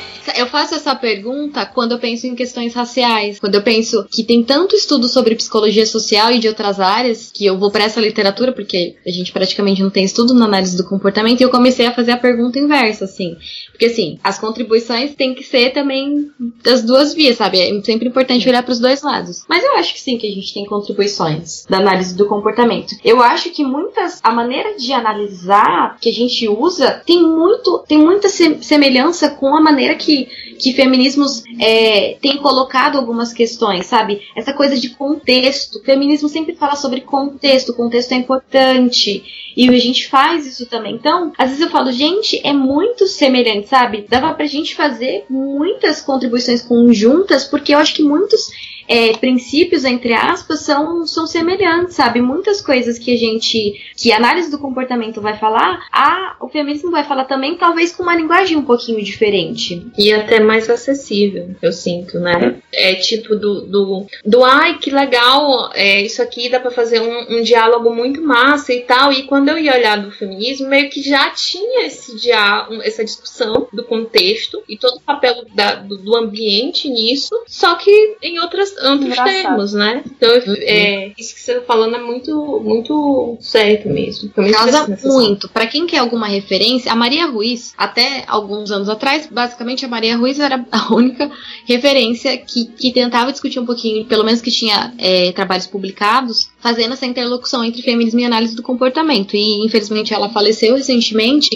Eu faço essa pergunta quando eu penso em questões raciais, quando eu penso que tem tanto estudo sobre psicologia social e de outras áreas, que eu vou para essa literatura, porque a gente praticamente não tem estudo na análise do comportamento, e eu comecei a fazer a pergunta inversa, assim. Porque, assim, as contribuições têm que ser também das duas vias, sabe? É sempre importante olhar para os dois lados. Mas eu acho que sim, que a gente tem contribuições da análise do comportamento. Eu acho que muitas, a maneira de analisar que a gente usa tem muito, tem muita semelhança com a maneira que que, feminismos é, têm colocado algumas questões, sabe? Essa coisa de contexto. O feminismo sempre fala sobre contexto, o contexto é importante. E a gente faz isso também. Então, às vezes eu falo, gente, é muito semelhante, sabe? Dava pra gente fazer muitas contribuições conjuntas, porque eu acho que muitos é, princípios, entre aspas, são, são semelhantes, sabe? Muitas coisas que a gente, que a análise do comportamento vai falar, a, o feminismo vai falar também, talvez com uma linguagem um pouquinho diferente. E até mais acessível, eu sinto, né? É tipo do, do, do ai, que legal, é, isso aqui dá para fazer um, um, diálogo muito massa e tal. E quando eu ia olhar do feminismo, meio que já tinha esse diálogo, essa discussão do contexto e todo o papel da, do, do ambiente nisso, só que em outras amplos termos, né? Então, uhum. é, isso que você tá falando é muito, muito certo mesmo. Causa muito. Para quem quer alguma referência, a Maria Ruiz, até alguns anos atrás, basicamente a Maria Ruiz era a única referência que, que tentava discutir um pouquinho, pelo menos que tinha é, trabalhos publicados, fazendo essa interlocução entre feminismo e análise do comportamento. E infelizmente ela faleceu recentemente,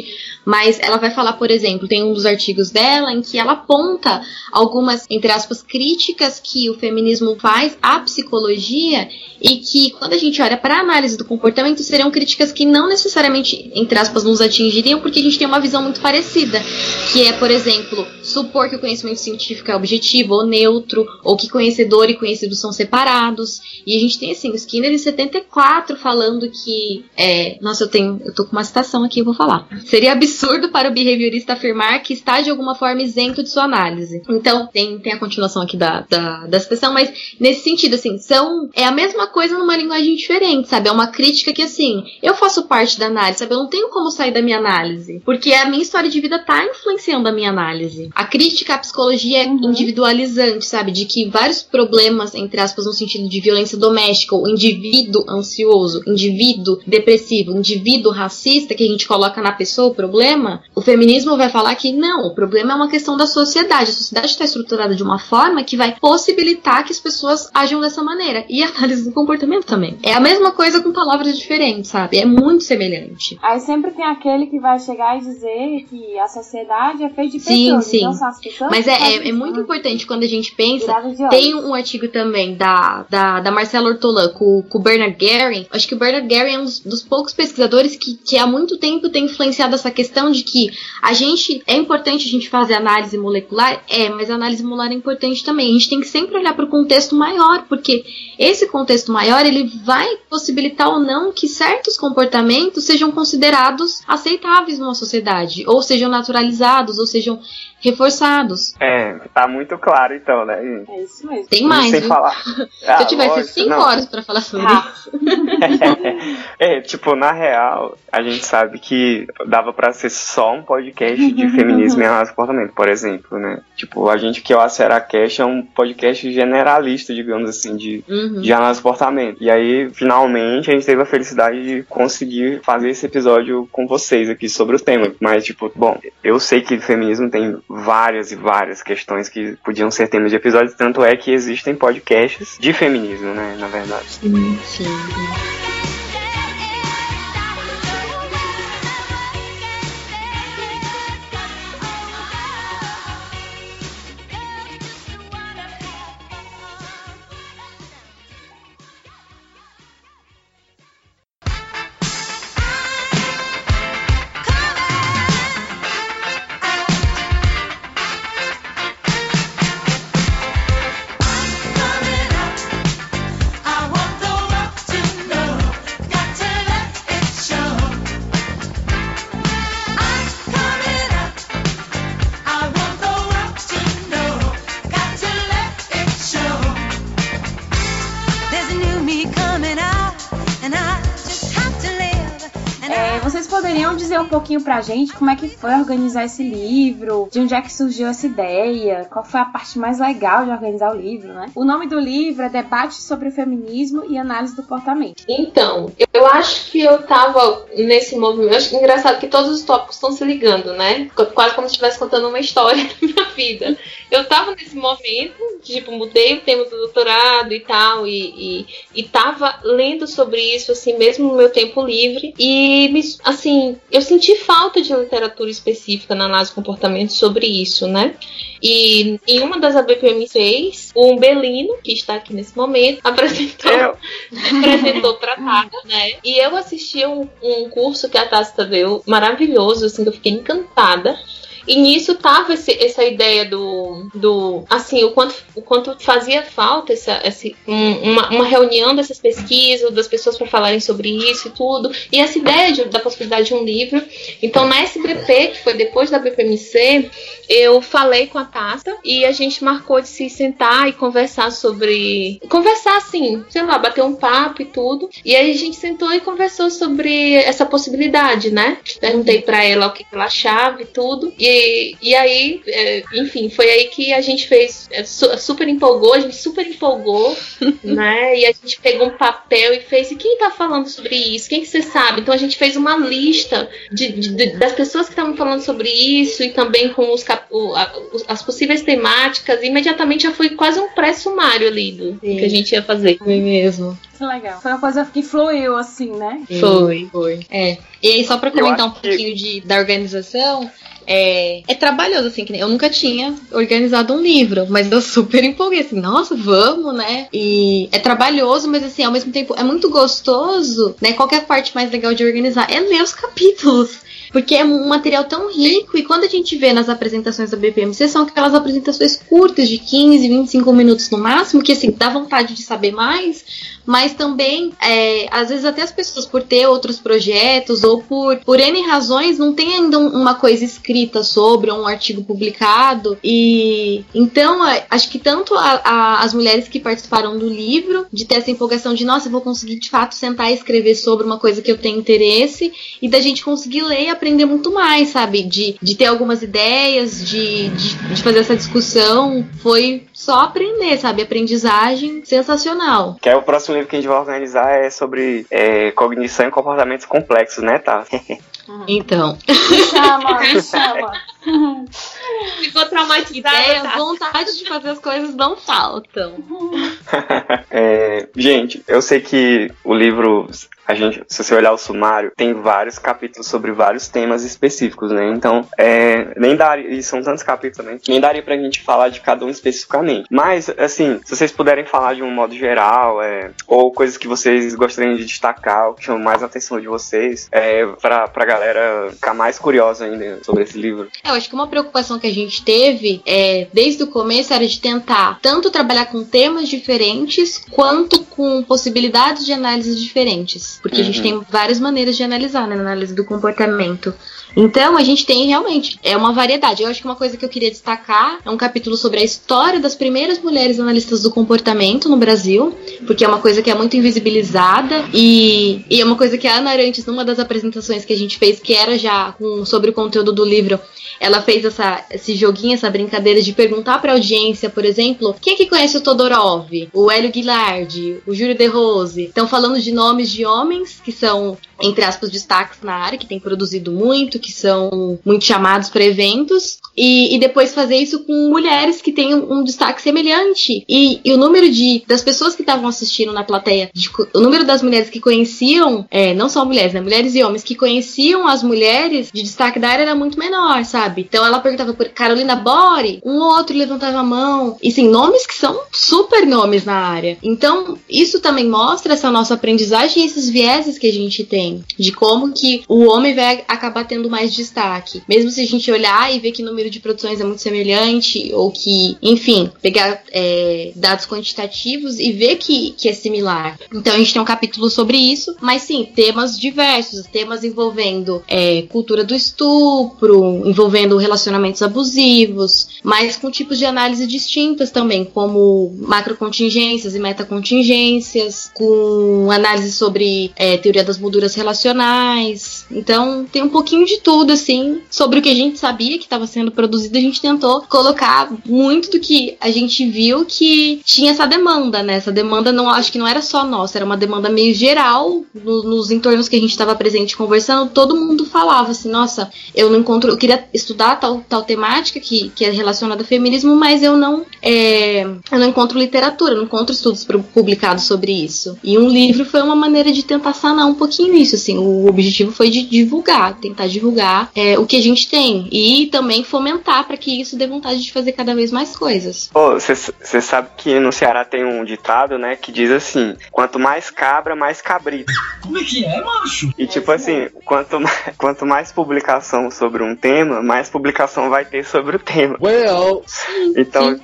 mas ela vai falar, por exemplo, tem um dos artigos dela em que ela aponta algumas, entre aspas, críticas que o feminismo faz à psicologia e que quando a gente olha para a análise do comportamento seriam críticas que não necessariamente, entre aspas, nos atingiriam porque a gente tem uma visão muito parecida, que é, por exemplo, supor que o conhecimento científico é objetivo ou neutro, ou que conhecedor e conhecido são separados. E a gente tem assim, o Skinner em 74 falando que é, nossa, eu tenho, eu tô com uma citação aqui, eu vou falar. Seria absurdo para o behaviorista afirmar que está de alguma forma isento de sua análise. Então, tem, tem a continuação aqui da, da, da citação, mas nesse sentido, assim, são é a mesma coisa numa linguagem diferente, sabe? É uma crítica que, assim, eu faço parte da análise, sabe? Eu não tenho como sair da minha análise, porque a minha história de vida tá influenciando a minha análise. A crítica à psicologia é uhum. individualizante, sabe? De que vários problemas, entre aspas, no sentido de violência doméstica, o indivíduo ansioso, indivíduo depressivo, indivíduo racista que a gente coloca na pessoa o problema, o feminismo vai falar que não, o problema é uma questão da sociedade. A sociedade está estruturada de uma forma que vai possibilitar que as pessoas ajam dessa maneira. E análise do comportamento também. É a mesma coisa com palavras diferentes, sabe? É muito semelhante. Aí sempre tem aquele que vai chegar e dizer que a sociedade é feita de Sim, pessoas. sim. Então as pessoas Mas é, é, é muito né? importante quando a gente pensa. Tem um artigo também da, da, da Marcela Ortolan com, com o Bernard Guerin. Acho que o Bernard Guerin é um dos, dos poucos pesquisadores que, que há muito tempo tem influenciado essa questão de que a gente. É importante a gente fazer análise molecular? É, mas a análise molecular é importante também. A gente tem que sempre olhar para o contexto maior, porque esse contexto maior ele vai possibilitar ou não que certos comportamentos sejam considerados aceitáveis numa sociedade, ou sejam naturalizados, ou sejam reforçados. É, tá muito claro então, né? É isso mesmo. Tem mais, Sem falar. Se eu tivesse cinco horas pra falar sobre Ah. isso. é, tipo, na real, a gente sabe que dava pra ser só um podcast de feminismo e comportamento, por exemplo, né? Tipo, a gente que é o Aceracast é um podcast generalista, digamos assim, de, Uhum. de análise comportamento. E aí, finalmente, a gente teve a felicidade de conseguir fazer esse episódio com vocês aqui sobre o tema. Mas, tipo, bom, eu sei que feminismo tem várias e várias questões que podiam ser temas de episódios, tanto é que existem podcasts de feminismo, né, na verdade. Sim, sim. Pra gente como é que foi organizar esse livro, de onde é que surgiu essa ideia, qual foi a parte mais legal de organizar o livro, né? O nome do livro é Debate sobre o Feminismo e Análise do Comportamento. Então, eu acho que eu tava nesse movimento. Acho engraçado que todos os tópicos estão se ligando, né? Quase como se estivesse contando uma história da minha vida. Eu tava nesse momento, tipo, mudei o tema do doutorado e tal, e, e, e tava lendo sobre isso, assim, mesmo no meu tempo livre. E, assim, eu senti falta de literatura específica na análise de comportamento sobre isso, né? E em uma das ABPM fez, o Belino, que está aqui nesse momento, apresentou Eu, apresentou pra Tata, né? E eu assisti um, um curso que a Tata deu maravilhoso, assim, que eu fiquei encantada. E nisso tava esse- essa ideia do, do assim, o quanto, o quanto fazia falta essa, esse, um- uma, uma reunião dessas pesquisas, das pessoas para falarem sobre isso e tudo. E essa ideia de- da possibilidade de um livro. Então, na SBP, que foi depois da BPMC, eu falei com a Tata e a gente marcou de se sentar e conversar sobre. Conversar assim, sei lá, bater um papo e tudo. E aí a gente sentou e conversou sobre essa possibilidade, né? Perguntei pra ela o que ela achava e tudo. E, e aí, é, enfim, foi aí que a gente fez. é, su- super empolgou, a gente super empolgou, né? E a gente pegou um papel e fez. E quem tá falando sobre isso? Quem que você sabe? Então a gente fez uma lista de, de- das pessoas que estavam falando sobre isso e também com os- as possíveis temáticas. E imediatamente já foi quase um pré-sumário ali do Sim. que a gente ia fazer. Foi mesmo. Que legal. Foi uma coisa que fluiu, assim, né? Foi. Foi. É. E aí, só pra comentar um pouquinho de, da organização. É, é trabalhoso, assim, que nem- eu nunca tinha organizado um livro, mas eu super empolguei, assim, nossa, vamos, né? E é trabalhoso, mas assim, ao mesmo tempo é muito gostoso, né? Qualquer parte mais legal de organizar é ler os capítulos. Porque é um material tão rico, e quando a gente vê nas apresentações da BPMC, são aquelas apresentações curtas, de 15, 25 minutos no máximo, que assim, dá vontade de saber mais, mas também, é, às vezes até as pessoas, por ter outros projetos, ou por, por N razões, não tem ainda um- uma coisa escrita sobre, ou um artigo publicado, e então, é, acho que tanto a- a- as mulheres que participaram do livro, de ter essa empolgação de, nossa, eu vou conseguir de fato sentar e escrever sobre uma coisa que eu tenho interesse, e da gente conseguir ler e aprender muito mais, sabe? De, de ter algumas ideias, de, de, de fazer essa discussão. Foi só aprender, sabe? Aprendizagem sensacional. que é o próximo livro que a gente vai organizar é sobre é, cognição e comportamentos complexos, né, tá? Então, Me chama, me chama. Ficou traumatizada. ideia, tá? vontade de fazer as coisas não faltam. É, gente, eu sei que o livro, a gente, se você olhar o sumário, tem vários capítulos sobre vários temas específicos, né? Então, é, nem daria, e são tantos capítulos também, nem daria pra gente falar de cada um especificamente. Mas, assim, se vocês puderem falar de um modo geral, é, ou coisas que vocês gostariam de destacar, ou que chamam mais a atenção de vocês, é, pra, pra galera ficar mais curiosa ainda sobre esse livro. É, Eu acho que uma preocupação que a gente teve é, desde o começo era de tentar tanto trabalhar com temas diferentes quanto com possibilidades de análises diferentes. Porque a gente tem várias maneiras de analisar, né, análise do comportamento. Então a gente tem realmente é uma variedade. Eu acho que uma coisa que eu queria destacar é um capítulo sobre a história das primeiras mulheres analistas do comportamento no Brasil, porque é uma coisa que é muito invisibilizada e, e é uma coisa que a Ana Arantes, numa das apresentações que a gente fez, que era já com- sobre o conteúdo do livro, ela fez essa, esse joguinho, essa brincadeira de perguntar pra audiência, por exemplo, quem é que conhece o Todorov, o Hélio Guilherme, o Júlio De Rose. Estão falando de nomes de homens que são, entre aspas, destaques na área, que têm produzido muito, que são muito chamados para eventos, e, e depois fazer isso com mulheres que têm um, um destaque semelhante. E, e o número de das pessoas que estavam assistindo na plateia, de o número das mulheres que conheciam, é, não só mulheres, né? Mulheres e homens que conheciam as mulheres de destaque da área era muito menor, sabe? Então ela perguntava por Carolina Bore, um outro levantava a mão. E sim, nomes que são super nomes na área. Então, isso também mostra essa nossa aprendizagem e esses vieses que a gente tem. De como que o homem vai acabar tendo mais destaque. Mesmo se a gente olhar e ver que o número de produções é muito semelhante, ou que, enfim, pegar é, dados quantitativos e ver que, que é similar. Então a gente tem um capítulo sobre isso, mas sim, temas diversos, temas envolvendo é, cultura do estupro, envolvendo relacionamentos abusivos, mas com tipos de análise distintas também, como macrocontingências e metacontingências, com análise sobre é, teoria das molduras relacionais. Então tem um pouquinho de tudo, assim, sobre o que a gente sabia que estava sendo produzido, a gente tentou colocar muito do que a gente viu que tinha essa demanda, né? Essa demanda não acho que não era só nossa, era uma demanda meio geral no- nos entornos que a gente estava presente conversando, todo mundo falava assim, nossa, eu não encontro, eu queria estudar tal, tal temática que, que é relacionada ao feminismo, mas eu não é, eu não encontro literatura, não encontro estudos publicados sobre isso. E um livro foi uma maneira de tentar sanar um pouquinho isso, assim. O objetivo foi de divulgar, tentar divulgar é, o que a gente tem e também fomentar para que isso dê vontade de fazer cada vez mais coisas. Você sabe que no Ceará tem um ditado, né, que diz assim: quanto mais cabra, mais cabrito. Como é que é, macho? E tipo assim, quanto mais, quanto mais publicação sobre um tema, mais publicação vai ter sobre o tema. Well, Então,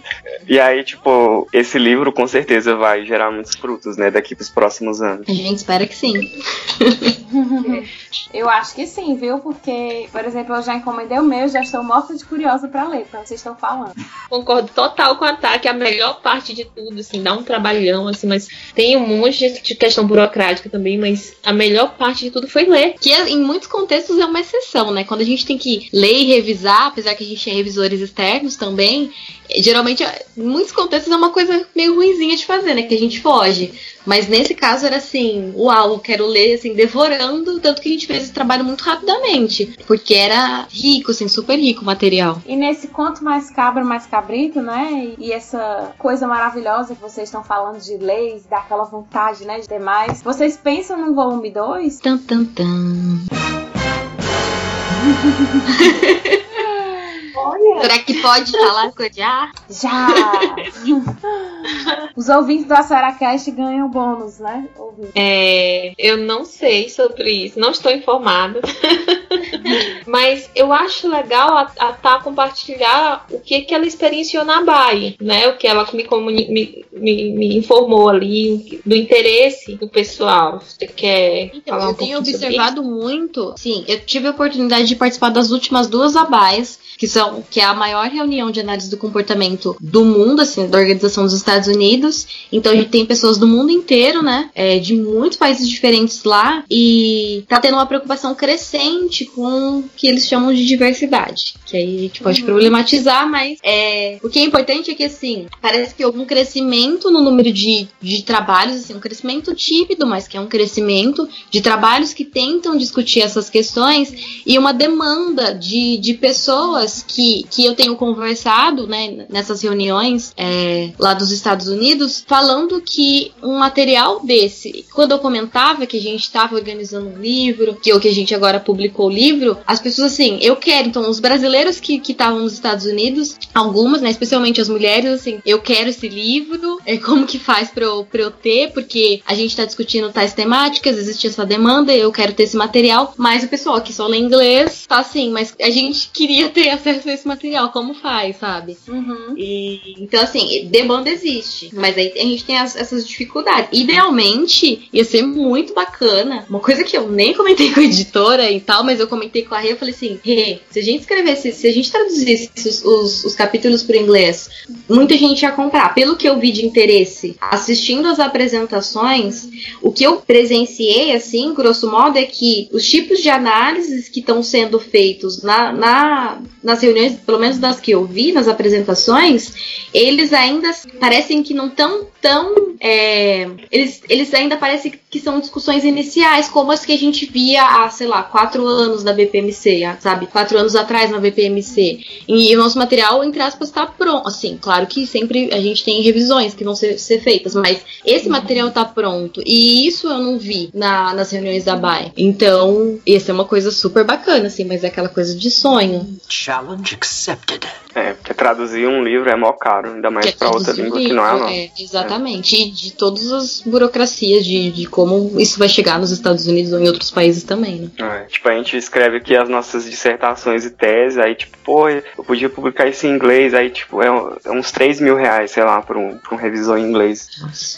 e aí, tipo, esse livro com certeza vai gerar muitos frutos, né, daqui pros próximos anos. A gente espera que sim. Eu acho que sim, viu? Porque, por exemplo, eu já encomendei o meu, já estou morta de curiosa pra ler, que vocês estão falando. Concordo total com a Tá, que a melhor parte de tudo, assim, dá um trabalhão, assim, mas tem um monte de questão burocrática também, mas a melhor parte de tudo foi ler. Que é, em muitos contextos é uma exceção, né? Quando a gente tem que ler e revisar, apesar que a gente tem revisores externos também, geralmente, eh, em muitos contextos é uma coisa meio ruinzinha de fazer, né? Que a gente foge. Mas nesse caso era assim, uau, quero ler, assim, devorando, tanto que a gente fez esse trabalho muito rapidamente. Porque era rico, assim, super rico o material. E nesse quanto mais cabra, mais cabrito, né? E essa coisa maravilhosa que vocês estão falando de leis, daquela vontade, né? De ter mais. Vocês pensam no volume 2? Tan, tan, tan. Será que pode falar ah? Já! Os ouvintes do Aceracast ganham bônus, né? Ouvintes. É, eu não sei sobre isso, não estou informada. Mas eu acho legal a, a Tá compartilhar o que, que ela experienciou na Bahia, né? O que ela me, comuni- me, me, me informou ali, do interesse do pessoal. Você quer Então, falar um eu tenho observado muito. Sim, eu tive a oportunidade de participar das últimas duas abaias, que são que é a maior reunião de análise do comportamento do mundo, assim, da Organização dos Estados Unidos. Então a gente tem pessoas do mundo inteiro, né? é, de muitos países diferentes lá e tá tendo uma preocupação crescente com o que eles chamam de diversidade. Que aí a gente pode problematizar, mas é, o que é importante é que assim, parece que houve um crescimento no número de, de trabalhos, assim, um crescimento tímido, mas que é um crescimento de trabalhos que tentam discutir essas questões e uma demanda de, de pessoas que, que eu tenho conversado né, nessas reuniões é, lá dos Estados Unidos, falando que um material desse, quando eu comentava que a gente estava organizando um livro, que, ou que a gente agora publicou o livro, as pessoas assim, eu quero, então, os brasileiros que estavam nos Estados Unidos, algumas, né, especialmente as mulheres, assim, eu quero esse livro, é, como que faz pra eu, pra eu ter, porque a gente tá discutindo tais temáticas, existe essa demanda, eu quero ter esse material, mas o pessoal que só lê inglês tá assim, mas a gente queria ter acesso a esse material, como faz, sabe? Uhum. E, então, assim, demanda existe, mas aí a gente tem as- essas dificuldades. Idealmente, ia ser muito bacana. Uma coisa que eu nem comentei com a editora e tal, mas eu comentei com a Rê, eu falei assim, Rê, se a gente escrevesse, se a gente traduzisse os, os, os capítulos para inglês, muita gente ia comprar. Pelo que eu vi de interesse, assistindo as apresentações, o que eu presenciei, assim, grosso modo, é que os tipos de análises que estão sendo feitos na, na- nas reuniões, pelo menos das que eu vi, nas apresentações, eles ainda parecem que não estão tão. é, eles, eles ainda parecem que são discussões iniciais, como as que a gente via há, sei lá, quatro anos da BPMC, sabe? Quatro anos atrás na BPMC. E o nosso material, entre aspas, está pronto. Assim, claro que sempre a gente tem revisões que vão ser, ser feitas, mas esse material tá pronto. E isso eu não vi na- nas reuniões da BAE. Então, ia ser uma coisa super bacana, assim, mas é aquela coisa de sonho. Challenge accepted. É, porque traduzir um livro é mó caro, ainda mais Que é pra outra língua o que não é a livro, nossa. é, exatamente. E de todas as burocracias de, de como isso vai chegar nos Estados Unidos ou em outros países também, né? É, tipo, a gente escreve aqui as nossas dissertações e teses, aí tipo, pô, eu podia publicar isso em inglês, aí tipo, é, é uns 3 mil reais, sei lá, por um, por um revisor em inglês.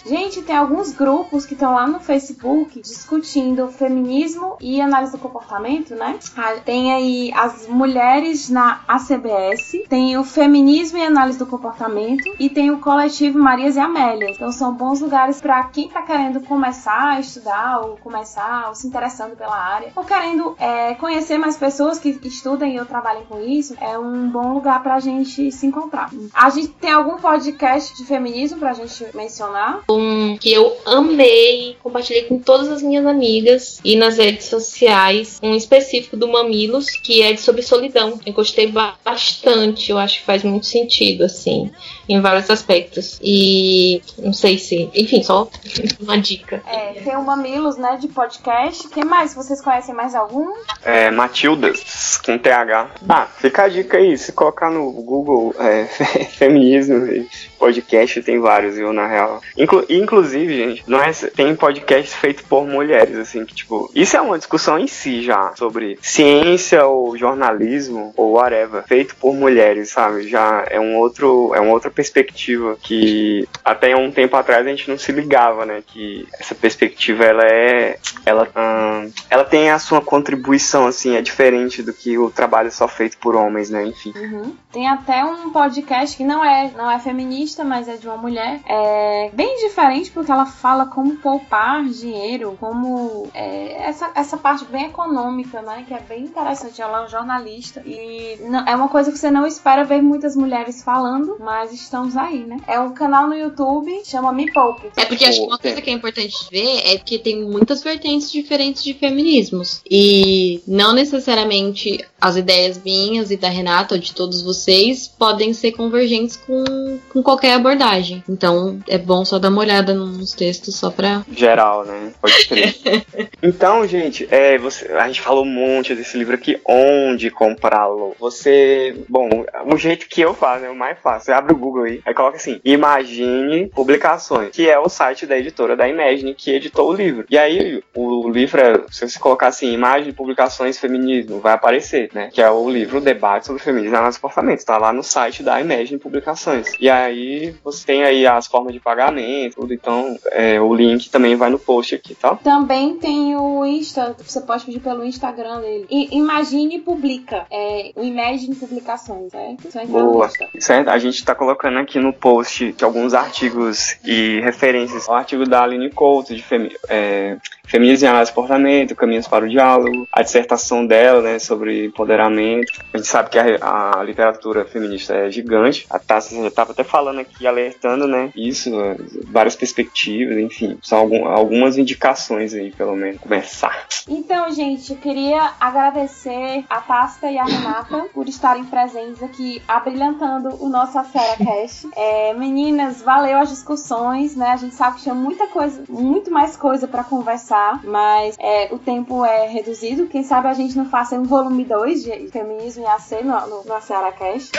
Gente, tem alguns grupos que estão lá no Facebook discutindo feminismo e análise do comportamento, né? Ah, Tem aí as mulheres na ACBS, tem o feminismo e análise do comportamento e tem o coletivo Marias e Amélias. Então são bons lugares para quem tá querendo começar a estudar ou começar ou se interessando pela área ou querendo é, conhecer mais pessoas que estudem ou trabalhem com isso. É um bom lugar pra gente se encontrar. A gente tem algum podcast de feminismo pra gente mencionar? Um que eu amei, compartilhei com todas as minhas amigas e nas redes sociais, um específico do Mamilos, que é sobre solidão. Eu gostei ba- bastante, eu acho que faz muito sentido, assim, em vários aspectos. E não sei se, enfim, só uma dica. É, tem o Mamilos, né, de podcast. Quem mais? Vocês conhecem mais algum? É, Matildas, com TH. Ah, fica a dica aí, se colocar no Google é, feminismo e podcast, tem vários, viu, na real. Inclu- inclusive, gente, não é, tem podcast feito por mulheres, assim, que tipo, isso é uma discussão em si já, sobre ciência ou jornalismo ou whatever, feito por mulheres, sabe? Já é um outro, é uma outra perspectiva que até um tempo atrás a gente não se ligava, né, que essa perspectiva ela é, ela, ahn, ela tem a sua contribuição, assim, é diferente do que o trabalho só feito por homens, né, enfim. Uhum. Tem até um podcast que não é, não é feminista, mas é de uma mulher. É bem diferente porque ela fala como poupar dinheiro, como é, essa, essa parte bem econômica, né? Que é bem interessante. Ela é uma jornalista e não- é uma coisa que você não espera ver muitas mulheres falando, mas estamos aí, né? É um canal no YouTube, chama Me Poupe. É porque acho que uma coisa que é importante ver é que tem muitas vertentes diferentes de feminismos. E não necessariamente as ideias minhas e da Renata ou de todos vocês podem ser convergentes com, com qualquer abordagem. Então é bom só dar uma olhada nos textos só pra. geral, né? Pode crer. então, gente, é, você, a gente falou um monte desse livro aqui. Onde comprá-lo? Você. Bom, o jeito que eu faço é o mais fácil. Você abre o Google aí, aí coloca assim: Imagine Publicações, que é o site da editora da Imagine que editou o livro. E aí, o livro é. Se você colocar assim: Imagine Publicações Feminismo, vai aparecer, né? Que é o livro Debate sobre Feminismo e Análise do Comportamento. Tá lá no site da Imagine Publicações. E aí, você tem aí as formas de pagamento, tudo. Então, é, o link também vai no post aqui, tá? Também tem o Insta, você pode pedir pelo Instagram dele. I- Imagine Publica. É o Imagine Publicações, certo? Sou Boa. Certo? A gente tá colocando aqui no post alguns artigos e referências. O artigo da Aline Couto, de femi é, Feminismo e Análise do Comportamento, Caminhos para o Diálogo, a dissertação dela, né, sobre empoderamento. A gente sabe que a, a literatura feminista é gigante. A Tassi já estava até falando aqui, alertando, né, isso, é, várias perspectivas, enfim. São algum- algumas indicações aí, pelo menos, começar. Então, gente, eu queria agradecer a Tasca e a Renata por estarem presentes aqui, abrilhantando o nosso Afera Cast. É, meninas, valeu as discussões, né? A gente sabe que tinha muita coisa, muito mais coisa pra conversar, mas é, o tempo é reduzido. Quem sabe a gente não faça um volume 2 de feminismo e AC no, no, no Cast.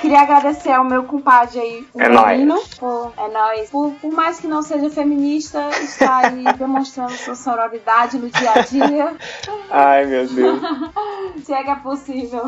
Queria agradecer ao meu compadre aí, o É Menino, nóis. por, é nóis. Por, por mais que não seja feminista, está aí demonstrando sua sororidade no dia a dia, Ai, meu Deus. se é que é possível.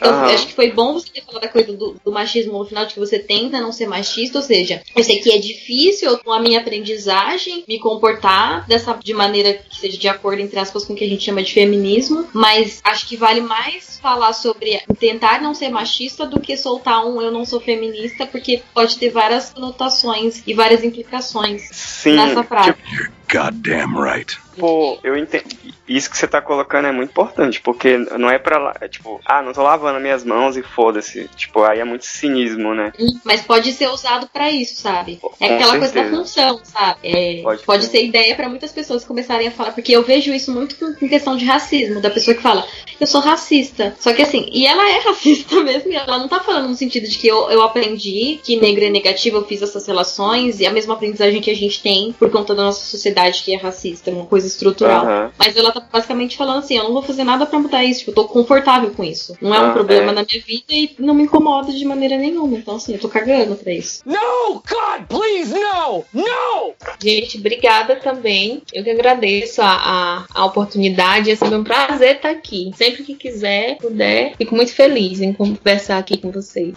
Eu acho que foi bom você ter falado a coisa do, do machismo no final, de que você tenta não ser machista, ou seja, eu sei que é difícil com a minha aprendizagem me comportar dessa de maneira que seja de acordo, entre aspas, com o que a gente chama de feminismo, mas acho que vale mais falar sobre tentar não ser machista do que soltar um eu não sou feminista, porque pode ter várias conotações e várias implicações Sim, nessa frase. tipo, Goddamn right. Pô, eu entendo. Isso que você tá colocando é muito importante, porque não é pra lá. É tipo, ah, não tô lavando minhas mãos e foda-se. Tipo, aí é muito cinismo, né? Mas pode ser usado pra isso, sabe? É aquela coisa da certeza. função, sabe? É, Pode pode ser. ideia pra muitas pessoas começarem a falar, porque eu vejo isso muito com com questão de racismo, da pessoa que fala, eu sou racista. Só que assim, e ela é racista mesmo, e ela não tá falando no sentido de que eu, eu aprendi que negro é negativo, eu fiz essas relações, e a mesma aprendizagem que a gente tem por conta da nossa sociedade que é racista, é uma coisa estrutural. Mas ela tá basicamente falando assim, eu não vou fazer nada pra mudar isso, tipo, eu tô confortável com isso. Não é um Ah, problema é. na minha vida e não me incomoda de maneira nenhuma. Então assim, eu tô cagando pra isso. No! God, please, no! No! Gente, obrigada também. Eu que agradeço a, a, a oportunidade. É sempre um prazer estar aqui. Sempre que quiser, puder, fico muito feliz em conversar aqui com vocês.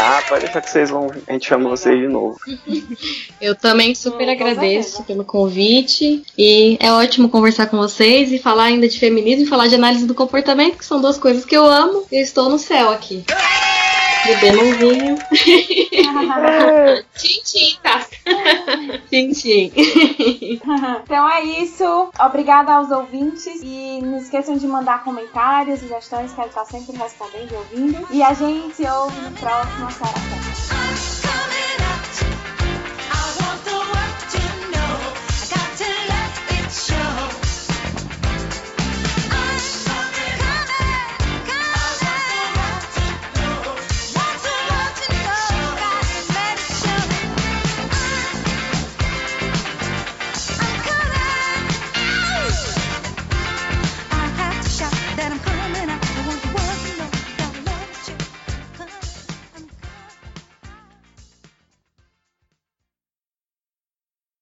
Ah, pode deixar que vocês vão. A gente chama vocês de novo. Eu também super agradeço pelo convite. E é ótimo conversar com vocês e falar ainda de feminismo e falar de análise do comportamento, que são duas coisas que eu amo. Eu estou no céu aqui. Bebendo um vinho. Tchim, tchim, tá? Tchim, tchim. então é isso. Obrigada aos ouvintes. E não esqueçam de mandar comentários, sugestões, que a gente tá sempre respondendo e ouvindo. E a gente se ouve no próximo Saracast.